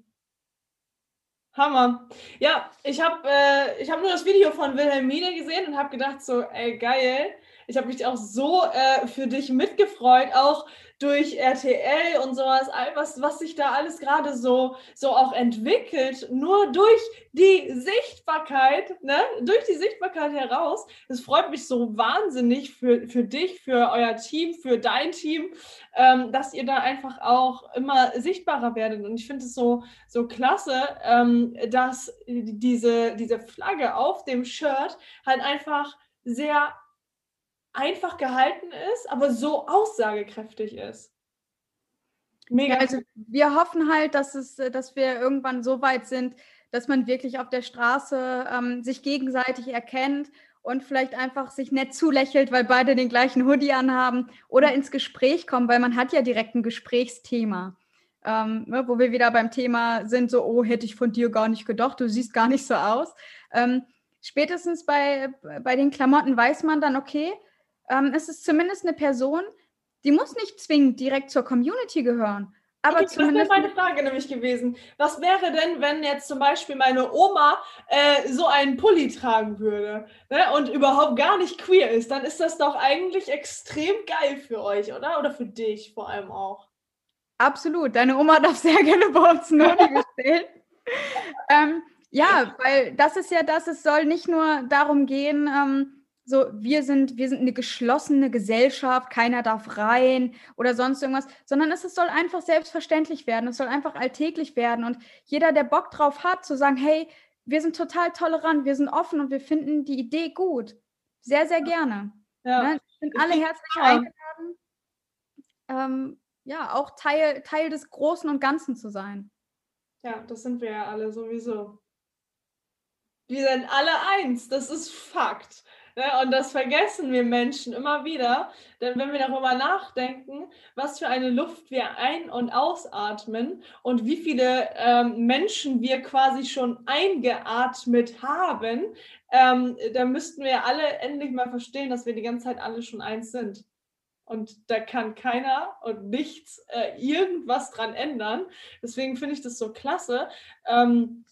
Hammer. Ja, ich habe äh, hab nur das Video von Wilhelmine gesehen und habe gedacht so, ey, geil. Ich habe mich auch so äh, für dich mitgefreut, auch durch RTL und sowas, was, was sich da alles gerade so, so auch entwickelt, nur durch die Sichtbarkeit, ne? durch die Sichtbarkeit heraus. Es freut mich so wahnsinnig für, für dich, für euer Team, für dein Team, ähm, dass ihr da einfach auch immer sichtbarer werdet. Und ich finde es so, so klasse, ähm, dass diese, diese Flagge auf dem Shirt halt einfach sehr einfach gehalten ist, aber so aussagekräftig ist. Mega. Ja, also wir hoffen halt, dass es, dass wir irgendwann so weit sind, dass man wirklich auf der Straße ähm, sich gegenseitig erkennt und vielleicht einfach sich nett zulächelt, weil beide den gleichen Hoodie anhaben oder ins Gespräch kommen, weil man hat ja direkt ein Gesprächsthema. Ähm, ne, wo wir wieder beim Thema sind, so, oh, hätte ich von dir gar nicht gedacht, du siehst gar nicht so aus. Ähm, spätestens bei, bei den Klamotten weiß man dann, okay, ähm, es ist zumindest eine Person, die muss nicht zwingend direkt zur Community gehören. Aber okay, zumindest. Das wäre meine Frage nämlich gewesen. Was wäre denn, wenn jetzt zum Beispiel meine Oma äh, so einen Pulli tragen würde ne, und überhaupt gar nicht queer ist? Dann ist das doch eigentlich extrem geil für euch, oder? Oder für dich vor allem auch. Absolut. Deine Oma darf sehr gerne bei uns Noti bestellen. ähm, ja, weil das ist ja das, es soll nicht nur darum gehen, ähm, so, wir sind, wir sind eine geschlossene Gesellschaft, keiner darf rein oder sonst irgendwas, sondern es, es soll einfach selbstverständlich werden, es soll einfach alltäglich werden und jeder, der Bock drauf hat, zu sagen, hey, wir sind total tolerant, wir sind offen und wir finden die Idee gut. Sehr, sehr gerne. Ja. Ne? Sind alle herzlich ja. eingeladen, ähm, ja, auch Teil, Teil des Großen und Ganzen zu sein. Ja, das sind wir ja alle sowieso. Wir sind alle eins, das ist Fakt. Ne? Und das vergessen wir Menschen immer wieder. Denn wenn wir darüber nachdenken, was für eine Luft wir ein- und ausatmen und wie viele ähm, Menschen wir quasi schon eingeatmet haben, ähm, dann müssten wir alle endlich mal verstehen, dass wir die ganze Zeit alle schon eins sind. Und da kann keiner und nichts äh, irgendwas dran ändern. Deswegen finde ich das so klasse. Ähm,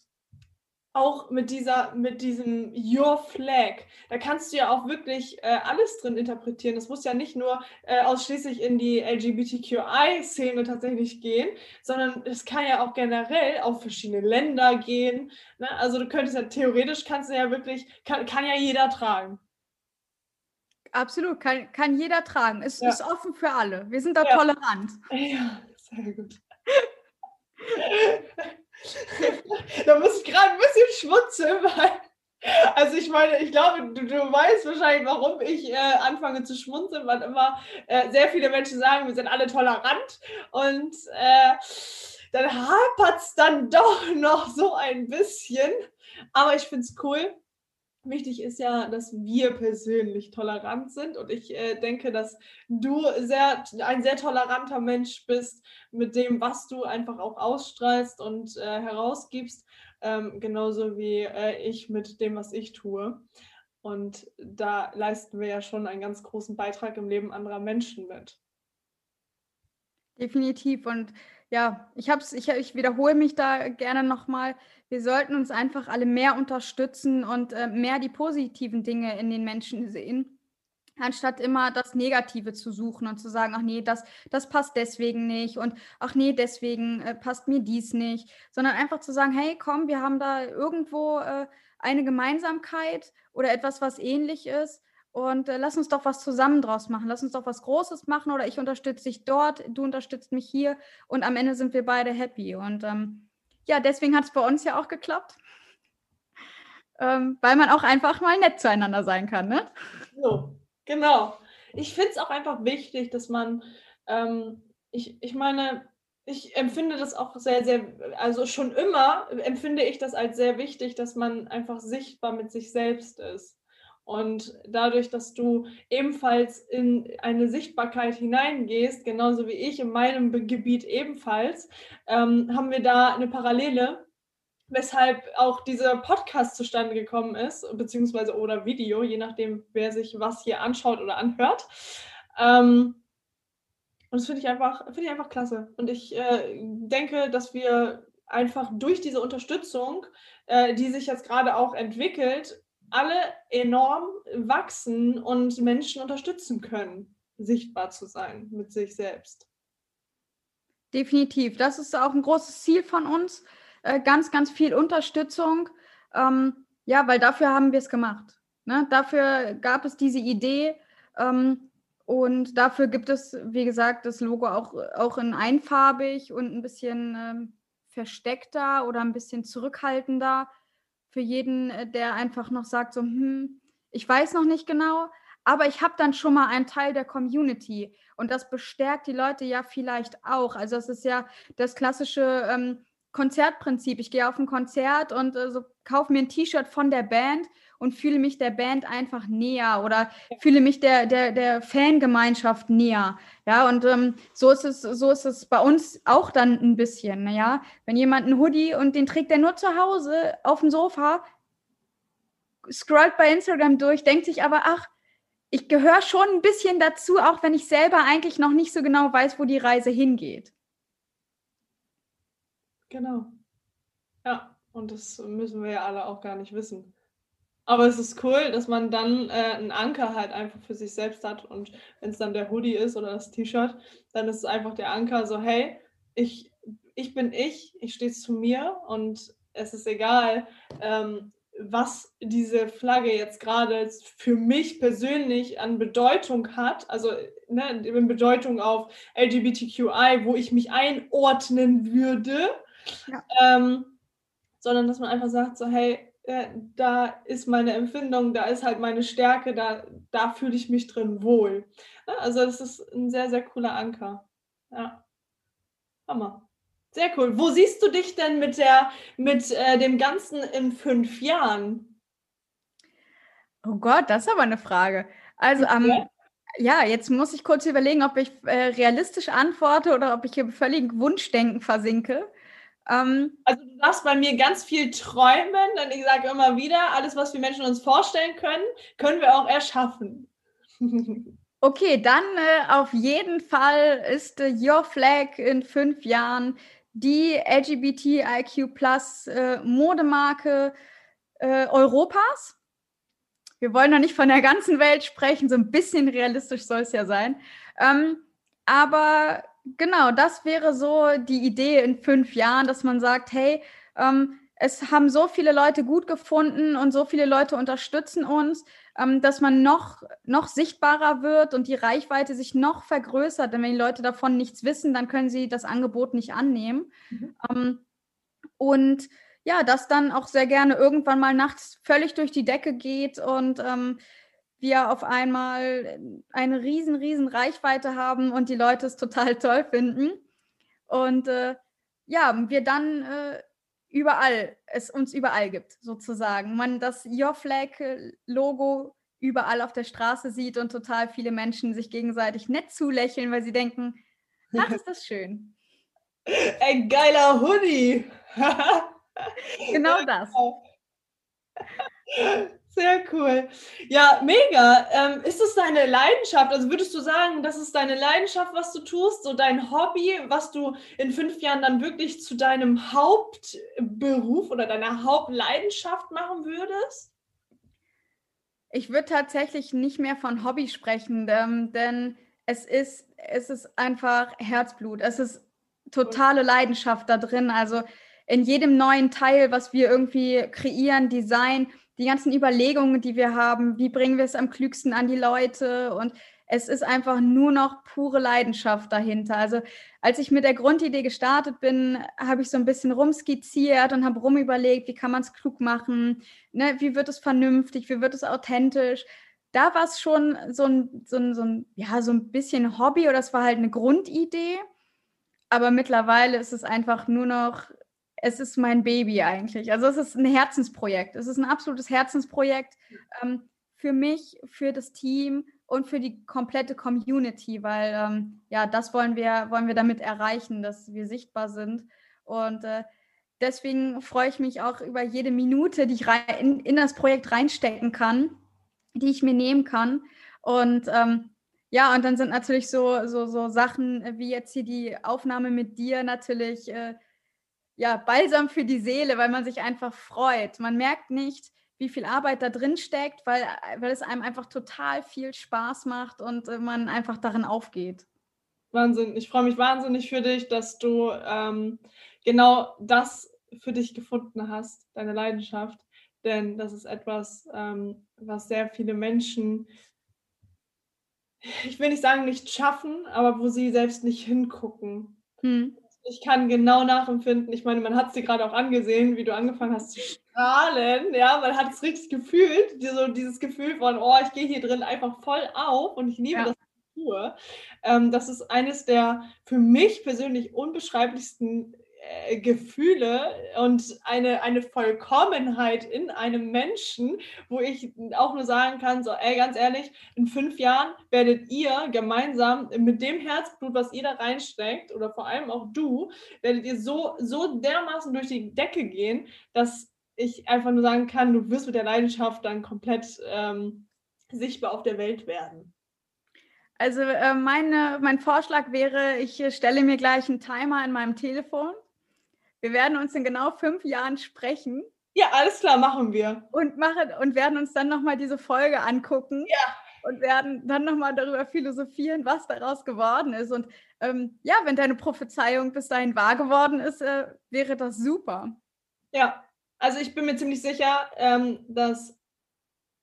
auch mit dieser, mit diesem Your Flag, da kannst du ja auch wirklich äh, alles drin interpretieren. Das muss ja nicht nur äh, ausschließlich in die LGBTQI-Szene tatsächlich gehen, sondern es kann ja auch generell auf verschiedene Länder gehen. Ne? Also du könntest ja theoretisch kannst du ja wirklich, kann, kann ja jeder tragen. Absolut, kann, kann jeder tragen. Es ja. ist offen für alle. Wir sind da ja. tolerant. Ja, sehr gut. da muss ich gerade ein bisschen schmunzeln, weil, also ich meine, ich glaube, du, du weißt wahrscheinlich, warum ich äh, anfange zu schmunzeln, weil immer äh, sehr viele Menschen sagen, wir sind alle tolerant und äh, dann hapert es dann doch noch so ein bisschen. Aber ich finde es cool, Wichtig ist ja, dass wir persönlich tolerant sind und ich äh, denke, dass du sehr, ein sehr toleranter Mensch bist mit dem, was du einfach auch ausstrahlst und äh, herausgibst, ähm, genauso wie äh, ich mit dem, was ich tue. Und da leisten wir ja schon einen ganz großen Beitrag im Leben anderer Menschen mit. Definitiv. Und ja, ich, hab's, ich, ich wiederhole mich da gerne nochmal. Wir sollten uns einfach alle mehr unterstützen und äh, mehr die positiven Dinge in den Menschen sehen, anstatt immer das Negative zu suchen und zu sagen, ach nee, das, das passt deswegen nicht und ach nee, deswegen äh, passt mir dies nicht, sondern einfach zu sagen, hey, komm, wir haben da irgendwo äh, eine Gemeinsamkeit oder etwas, was ähnlich ist und äh, lass uns doch was zusammen draus machen. Lass uns doch was Großes machen oder ich unterstütze dich dort, du unterstützt mich hier und am Ende sind wir beide happy. Und ähm, ja, deswegen hat es bei uns ja auch geklappt. Ähm, weil man auch einfach mal nett zueinander sein kann, ne? So, genau. Ich finde es auch einfach wichtig, dass man, ähm, ich, ich meine, ich empfinde das auch sehr, sehr, also schon immer empfinde ich das als sehr wichtig, dass man einfach sichtbar mit sich selbst ist. Und dadurch, dass du ebenfalls in eine Sichtbarkeit hineingehst, genauso wie ich in meinem Gebiet ebenfalls, ähm, haben wir da eine Parallele, weshalb auch dieser Podcast zustande gekommen ist, beziehungsweise oder Video, je nachdem, wer sich was hier anschaut oder anhört. Ähm, und das finde ich einfach, ich einfach klasse. Und ich äh, denke, dass wir einfach durch diese Unterstützung, äh, die sich jetzt gerade auch entwickelt, alle enorm wachsen und Menschen unterstützen können, sichtbar zu sein mit sich selbst. Definitiv. Das ist auch ein großes Ziel von uns. Äh, ganz, ganz viel Unterstützung. Ähm, ja, weil dafür haben wir es gemacht. Ne? Dafür gab es diese Idee. Ähm, und dafür gibt es, wie gesagt, das Logo auch, auch in einfarbig und ein bisschen ähm, versteckter oder ein bisschen zurückhaltender für jeden, äh, der einfach noch sagt, so, hm, ich weiß noch nicht genau, aber ich habe dann schon mal einen Teil der Community und das bestärkt die Leute ja vielleicht auch. Also es ist ja das klassische ähm, Konzertprinzip. Ich gehe auf ein Konzert und äh, so, kaufe mir ein T-Shirt von der Band und fühle mich der Band einfach näher oder fühle mich der, der, der Fangemeinschaft näher. Ja, und ähm, so ist es, so ist es bei uns auch dann ein bisschen. Ja, wenn jemand einen Hoodie und den trägt er nur zu Hause auf dem Sofa, scrollt bei Instagram durch, denkt sich aber, ach, ich gehöre schon ein bisschen dazu, auch wenn ich selber eigentlich noch nicht so genau weiß, wo die Reise hingeht. Genau. Ja, und das müssen wir ja alle auch gar nicht wissen. Aber es ist cool, dass man dann äh, einen Anker halt einfach für sich selbst hat. Und wenn es dann der Hoodie ist oder das T-Shirt, dann ist es einfach der Anker so, hey, ich, ich bin ich, ich stehe zu mir und es ist egal, ähm, was diese Flagge jetzt gerade für mich persönlich an Bedeutung hat, also ne, in Bedeutung auf LGBTQI, wo ich mich einordnen würde, ja. ähm, sondern dass man einfach sagt, so hey, da ist meine Empfindung, da ist halt meine Stärke, da, da fühle ich mich drin wohl. Also das ist ein sehr, sehr cooler Anker. Ja. Hammer. Sehr cool. Wo siehst du dich denn mit, der, mit äh, dem Ganzen in fünf Jahren? Oh Gott, das ist aber eine Frage. Also am, ähm, ja, jetzt muss ich kurz überlegen, ob ich äh, realistisch antworte oder ob ich hier völlig Wunschdenken versinke. Ähm, also du darfst bei mir ganz viel träumen, denn ich sage immer wieder, alles, was wir Menschen uns vorstellen können, können wir auch erschaffen. okay, dann äh, auf jeden Fall ist äh, Your Flag in fünf Jahren die LGBTIQ Plus äh, Modemarke äh, Europas. Wir wollen noch nicht von der ganzen Welt sprechen, so ein bisschen realistisch soll es ja sein. Ähm, aber genau, das wäre so die Idee in fünf Jahren, dass man sagt, hey, ähm, es haben so viele Leute gut gefunden und so viele Leute unterstützen uns, ähm, dass man noch, noch sichtbarer wird und die Reichweite sich noch vergrößert. Denn wenn die Leute davon nichts wissen, dann können sie das Angebot nicht annehmen. Mhm. Ähm, und ja, das dann auch sehr gerne irgendwann mal nachts völlig durch die Decke geht und ähm, wir auf einmal eine riesen, riesen Reichweite haben und die Leute es total toll finden. Und äh, ja, wir dann äh, überall, es uns überall gibt, sozusagen. Man das Your Flag-Logo überall auf der Straße sieht und total viele Menschen sich gegenseitig nett zulächeln, weil sie denken, ach, ist das schön. Ein geiler Hoodie. genau das. Sehr cool. Ja, mega. Ähm, ist es deine Leidenschaft? Also würdest du sagen, das ist deine Leidenschaft, was du tust, so dein Hobby, was du in fünf Jahren dann wirklich zu deinem Hauptberuf oder deiner Hauptleidenschaft machen würdest? Ich würde tatsächlich nicht mehr von Hobby sprechen, ähm, denn es ist, es ist einfach Herzblut. Es ist totale Leidenschaft da drin. Also in jedem neuen Teil, was wir irgendwie kreieren, Design, die ganzen Überlegungen, die wir haben, wie bringen wir es am klügsten an die Leute und es ist einfach nur noch pure Leidenschaft dahinter. Also als ich mit der Grundidee gestartet bin, habe ich so ein bisschen rumskizziert und habe rumüberlegt, wie kann man es klug machen, ne? wie wird es vernünftig, wie wird es authentisch. Da war es schon so ein, so, ein, so, ein, ja, so ein bisschen Hobby oder es war halt eine Grundidee. aber mittlerweile ist es einfach nur noch, es ist mein Baby eigentlich. Also es ist ein Herzensprojekt. Es ist ein absolutes Herzensprojekt ähm, für mich, für das Team und für die komplette Community, weil ähm, ja, das wollen wir, wollen wir damit erreichen, dass wir sichtbar sind. Und äh, deswegen freue ich mich auch über jede Minute, die ich in, in, das Projekt reinstecken kann, die ich mir nehmen kann. Und ähm, ja, und dann sind natürlich so, so, so Sachen wie jetzt hier die Aufnahme mit dir natürlich äh, ja, balsam für die Seele, weil man sich einfach freut. Man merkt nicht, wie viel Arbeit da drin steckt, weil, weil es einem einfach total viel Spaß macht und äh, man einfach darin aufgeht. Wahnsinn. Ich freue mich wahnsinnig für dich, dass du ähm, genau das für dich gefunden hast, deine Leidenschaft. Denn das ist etwas, ähm, was sehr viele Menschen, ich will nicht sagen, nicht schaffen, aber wo sie selbst nicht hingucken. Hm ich kann genau nachempfinden. Ich meine, man hat es dir gerade auch angesehen, wie du angefangen hast zu strahlen. Ja, man hat es richtig gefühlt. So dieses Gefühl von, oh, ich gehe hier drin einfach voll auf und ich liebe ja. das, was ich tue. Ähm, das ist eines der für mich persönlich unbeschreiblichsten äh, Gefühle und eine, eine Vollkommenheit in einem Menschen, wo ich auch nur sagen kann, so, ey, ganz ehrlich, in fünf Jahren werdet ihr gemeinsam mit dem Herzblut, was ihr da reinsteckt, oder vor allem auch du, werdet ihr so, so dermaßen durch die Decke gehen, dass ich einfach nur sagen kann, du wirst mit der Leidenschaft dann komplett ähm, sichtbar auf der Welt werden. Also äh, meine, mein Vorschlag wäre, ich äh, stelle mir gleich einen Timer in meinem Telefon wir werden uns in genau fünf Jahren sprechen. Ja, alles klar, machen wir. Und, machen, und werden uns dann nochmal diese Folge angucken. Ja. Und werden dann nochmal darüber philosophieren, was daraus geworden ist. Und ähm, ja, wenn deine Prophezeiung bis dahin wahr geworden ist, äh, wäre das super. Ja, also ich bin mir ziemlich sicher, ähm, dass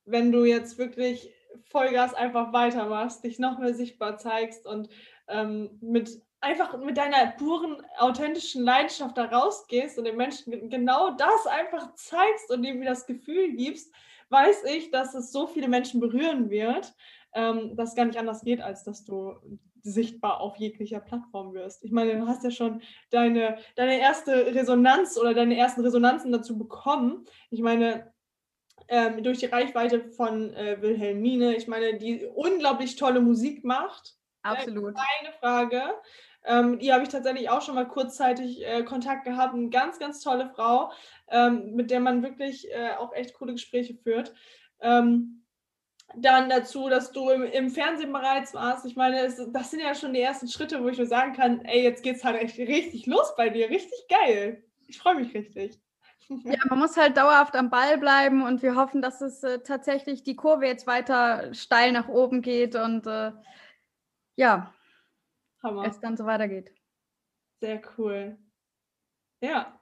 wenn du jetzt wirklich Vollgas einfach weitermachst, dich noch mehr sichtbar zeigst und ähm, mit einfach mit deiner puren, authentischen Leidenschaft da rausgehst und den Menschen genau das einfach zeigst und ihm das Gefühl gibst, weiß ich, dass es so viele Menschen berühren wird, ähm, dass gar nicht anders geht, als dass du sichtbar auf jeglicher Plattform wirst. Ich meine, du hast ja schon deine, deine erste Resonanz oder deine ersten Resonanzen dazu bekommen. Ich meine, ähm, durch die Reichweite von äh, Wilhelmine, ich meine, die unglaublich tolle Musik macht. Absolut. Äh, keine Frage. Ähm, die habe ich tatsächlich auch schon mal kurzzeitig äh, Kontakt gehabt. Eine ganz, ganz tolle Frau, ähm, mit der man wirklich äh, auch echt coole Gespräche führt. Ähm, dann dazu, dass du im, im, Fernsehen bereits warst. Ich meine, es, das sind ja schon die ersten Schritte, wo ich nur sagen kann, ey, jetzt geht es halt echt richtig los bei dir. Richtig geil. Ich freue mich richtig. Ja, man muss halt dauerhaft am Ball bleiben und wir hoffen, dass es äh, tatsächlich die Kurve jetzt weiter steil nach oben geht und äh, ja, Hammer. es dann so weitergeht. Sehr cool. Ja.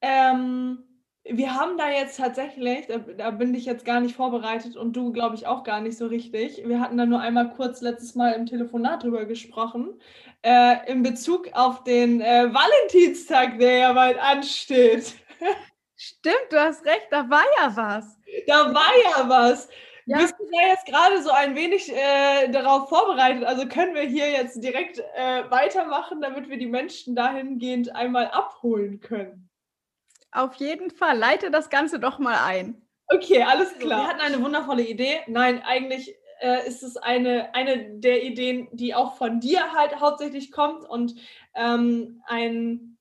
Ähm, wir haben da jetzt tatsächlich, da, bin ich jetzt gar nicht vorbereitet und du, glaube ich, auch gar nicht so richtig. Wir hatten da nur einmal kurz letztes Mal im Telefonat drüber gesprochen, äh, in Bezug auf den äh, Valentinstag, der ja bald ansteht. Stimmt, du hast recht, da war ja was. Da war ja was. Ja. Bist du da jetzt gerade so ein wenig äh, darauf vorbereitet? Also können wir hier jetzt direkt äh, weitermachen, damit wir die Menschen dahingehend einmal abholen können? Auf jeden Fall. Leite das Ganze doch mal ein. Okay, alles klar. Wir hatten eine wundervolle Idee. Nein, eigentlich äh, ist es eine, eine der Ideen, die auch von dir halt hauptsächlich kommt und ähm, ein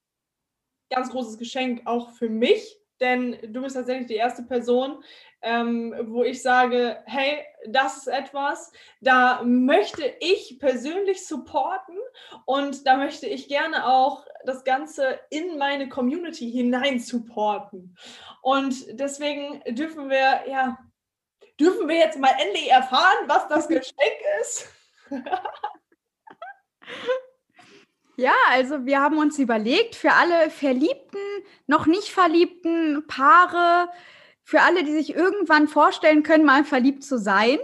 ganz großes Geschenk auch für mich, denn du bist tatsächlich die erste Person, ähm, wo ich sage, hey, das ist etwas, da möchte ich persönlich supporten und da möchte ich gerne auch das Ganze in meine Community hinein supporten. Und deswegen dürfen wir, ja, dürfen wir jetzt mal endlich erfahren, was das Geschenk ist. Ja, also wir haben uns überlegt, für alle Verliebten, noch nicht verliebten Paare, für alle, die sich irgendwann vorstellen können, mal verliebt zu sein,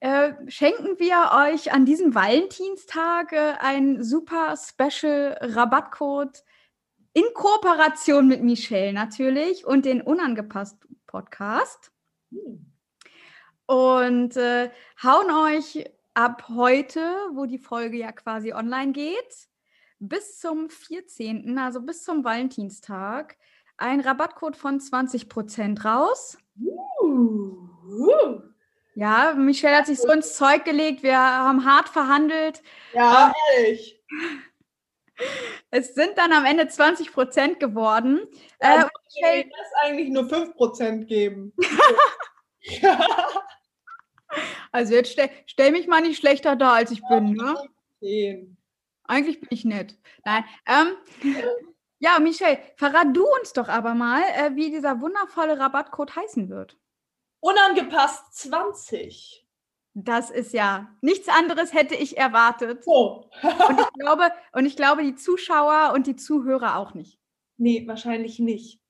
äh, schenken wir euch an diesem Valentinstag äh, einen super Special Rabattcode in Kooperation mit Michelle natürlich und den Unangepasst Podcast. Hm. Und äh, hauen euch ab heute, wo die Folge ja quasi online geht, bis zum 14., also bis zum Valentinstag, ein Rabattcode von 20% raus. Uh, uh. Ja, Michelle hat sich so ins Zeug gelegt. Wir haben hart verhandelt. Ja, ähm, ehrlich. Es sind dann am Ende 20 Prozent geworden. Ja, äh, Michelle, das eigentlich nur 5 Prozent geben. also jetzt stell, stell, mich mal nicht schlechter da, als ich bin. Ne? Eigentlich bin ich nett. Nein. Ähm, ja, Michelle, verrat du uns doch aber mal, äh, wie dieser wundervolle Rabattcode heißen wird. Unangepasst 20. Das ist ja nichts anderes hätte ich erwartet. Oh. und, ich glaube, und ich glaube, die Zuschauer und die Zuhörer auch nicht. Nee, wahrscheinlich nicht.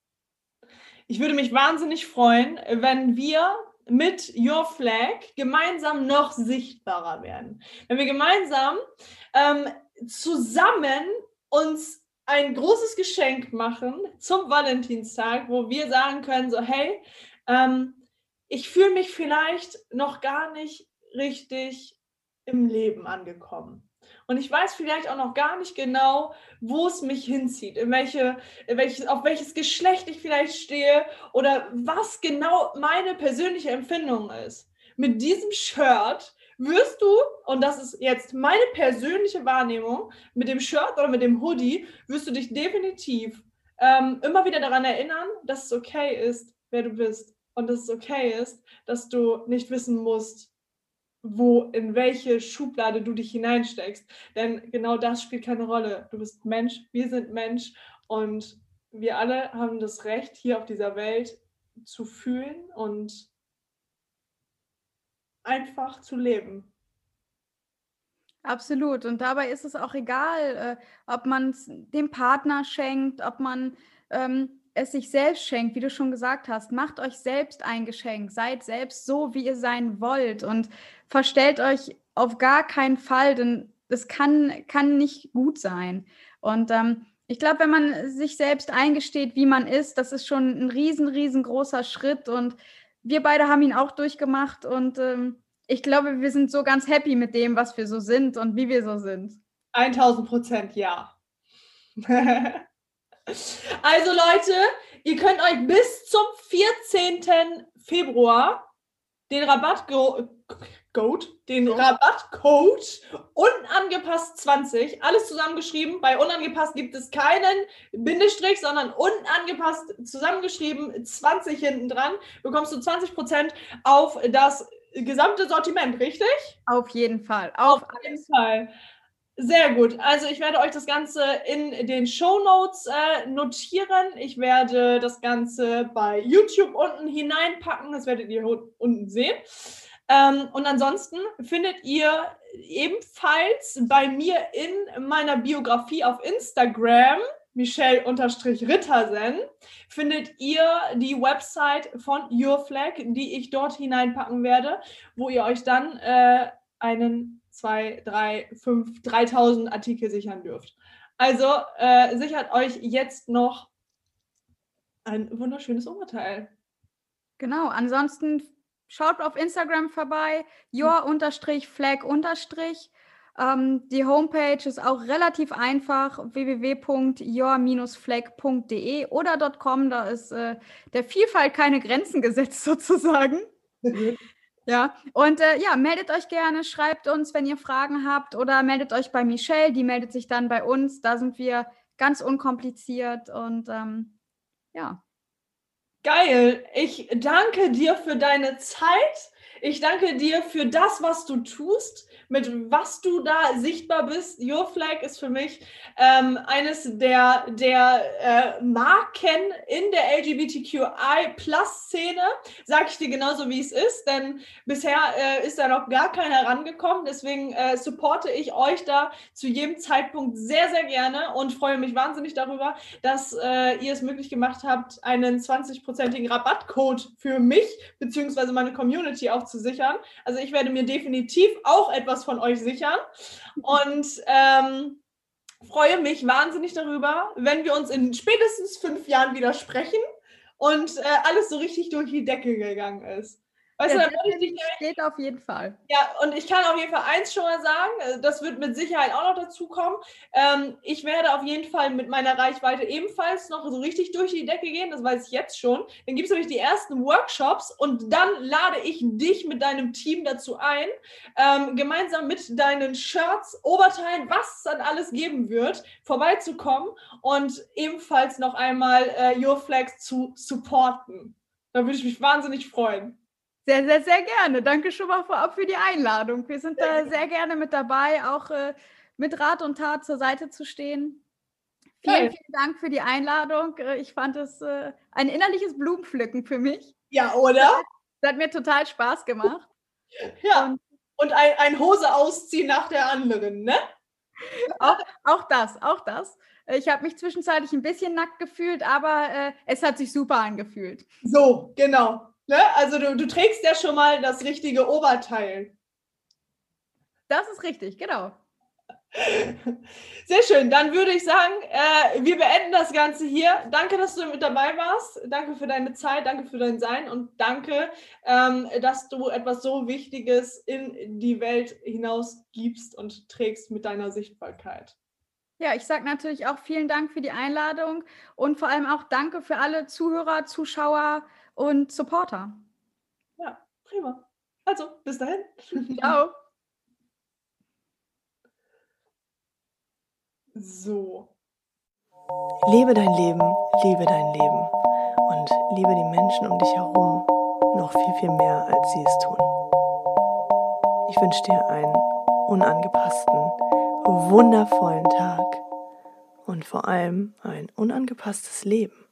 Ich würde mich wahnsinnig freuen, wenn wir mit Your Flag gemeinsam noch sichtbarer werden. Wenn wir gemeinsam ähm, zusammen uns ein großes Geschenk machen zum Valentinstag, wo wir sagen können, so hey, ähm, ich fühle mich vielleicht noch gar nicht richtig im Leben angekommen. Und ich weiß vielleicht auch noch gar nicht genau, wo es mich hinzieht, in welche, in welches, auf welches Geschlecht ich vielleicht stehe oder was genau meine persönliche Empfindung ist. Mit diesem Shirt wirst du, und das ist jetzt meine persönliche Wahrnehmung, mit dem Shirt oder mit dem Hoodie wirst du dich definitiv ähm, immer wieder daran erinnern, dass es okay ist, wer du bist und dass es okay ist, dass du nicht wissen musst, wo, in welche Schublade du dich hineinsteckst. Denn genau das spielt keine Rolle. Du bist Mensch, wir sind Mensch und wir alle haben das Recht, hier auf dieser Welt zu fühlen und einfach zu leben. Absolut. Und dabei ist es auch egal, äh, ob man es dem Partner schenkt, ob man ähm, es sich selbst schenkt, wie du schon gesagt hast, macht euch selbst ein Geschenk, seid selbst so, wie ihr sein wollt und verstellt euch auf gar keinen Fall, denn es kann, kann nicht gut sein. Und ähm, ich glaube, wenn man sich selbst eingesteht, wie man ist, das ist schon ein riesen, riesengroßer Schritt und wir beide haben ihn auch durchgemacht und ähm, ich glaube, wir sind so ganz happy mit dem, was wir so sind und wie wir so sind. 1000 Prozent ja. Also Leute, ihr könnt euch bis zum 14. Februar den Rabattcode, den Rabattcode unangepasst 20, alles zusammengeschrieben. Bei unangepasst gibt es keinen Bindestrich, sondern unangepasst zusammengeschrieben 20 hinten dran. Bekommst du 20% auf das gesamte Sortiment, richtig? Auf jeden Fall. Auf, auf jeden Fall. Sehr gut. Also ich werde euch das Ganze in den Show Notes äh, notieren. Ich werde das Ganze bei YouTube unten hineinpacken. Das werdet ihr unten sehen. Ähm, und ansonsten findet ihr ebenfalls bei mir in meiner Biografie auf Instagram, Michelle-Rittersen, findet ihr die Website von Your Flag, die ich dort hineinpacken werde, wo ihr euch dann äh, einen zwei, drei, fünf, 3000 Artikel sichern dürft. Also äh, sichert euch jetzt noch ein wunderschönes Oberteil. Genau, ansonsten schaut auf Instagram vorbei, your-flag- ähm, die Homepage ist auch relativ einfach, www.your-flag.de oder .com, da ist äh, der Vielfalt keine Grenzen gesetzt sozusagen. Ja, und äh, ja, meldet euch gerne, schreibt uns, wenn ihr Fragen habt oder meldet euch bei Michelle, die meldet sich dann bei uns. Da sind wir ganz unkompliziert und ähm, ja. Geil. Ich danke dir für deine Zeit. Ich danke dir für das, was du tust mit was du da sichtbar bist. Your Flag ist für mich ähm, eines der, der äh, Marken in der LGBTQI-Plus-Szene. Sag ich dir genauso, wie es ist, denn bisher äh, ist da noch gar keiner rangekommen. Deswegen äh, supporte ich euch da zu jedem Zeitpunkt sehr, sehr gerne und freue mich wahnsinnig darüber, dass äh, ihr es möglich gemacht habt, einen 20-prozentigen Rabattcode für mich bzw. meine Community auch zu sichern. Also ich werde mir definitiv auch etwas was von euch sichern. Und ähm, freue mich wahnsinnig darüber, wenn wir uns in spätestens fünf Jahren wieder sprechen und äh, alles so richtig durch die Decke gegangen ist. Weißt ja, du, dann ich steht auf jeden Fall. Ja, und ich kann auf jeden Fall eins schon mal sagen, äh, das wird mit Sicherheit auch noch dazu kommen. Ähm, ich werde auf jeden Fall mit meiner Reichweite ebenfalls noch so richtig durch die Decke gehen, das weiß ich jetzt schon. Dann gibt es nämlich die ersten Workshops und dann lade ich dich mit deinem Team dazu ein, ähm, gemeinsam mit deinen Shirts, Oberteilen, was es dann alles geben wird, vorbeizukommen und ebenfalls noch einmal äh, Your Flags zu supporten. Da würde ich mich wahnsinnig freuen. Sehr, sehr, sehr gerne. Danke schon mal vorab für die Einladung. Wir sind da sehr gerne mit dabei, auch äh, mit Rat und Tat zur Seite zu stehen. Vielen, vielen Dank für die Einladung. Äh, ich fand es äh, ein innerliches Blumenpflücken für mich. Ja, oder? Das hat mir total Spaß gemacht. Ja. Und, und ein, ein Hose ausziehen nach der anderen, ne? Auch, auch das, auch das. Ich habe mich zwischenzeitlich ein bisschen nackt gefühlt, aber äh, es hat sich super angefühlt. So, genau. Ne? Also du, du trägst ja schon mal das richtige Oberteil. Das ist richtig, genau. Sehr schön. Dann würde ich sagen, äh, wir beenden das Ganze hier. Danke, dass du mit dabei warst. Danke für deine Zeit, danke für dein Sein und danke, ähm, dass du etwas so Wichtiges in die Welt hinaus gibst und trägst mit deiner Sichtbarkeit. Ja, ich sage natürlich auch vielen Dank für die Einladung und vor allem auch danke für alle Zuhörer, Zuschauer, und Supporter. Ja, prima. Also, bis dahin. Ciao. So. Lebe dein Leben, liebe dein Leben und liebe die Menschen um dich herum noch viel, viel mehr, als sie es tun. Ich wünsche dir einen unangepassten, wundervollen Tag und vor allem ein unangepasstes Leben.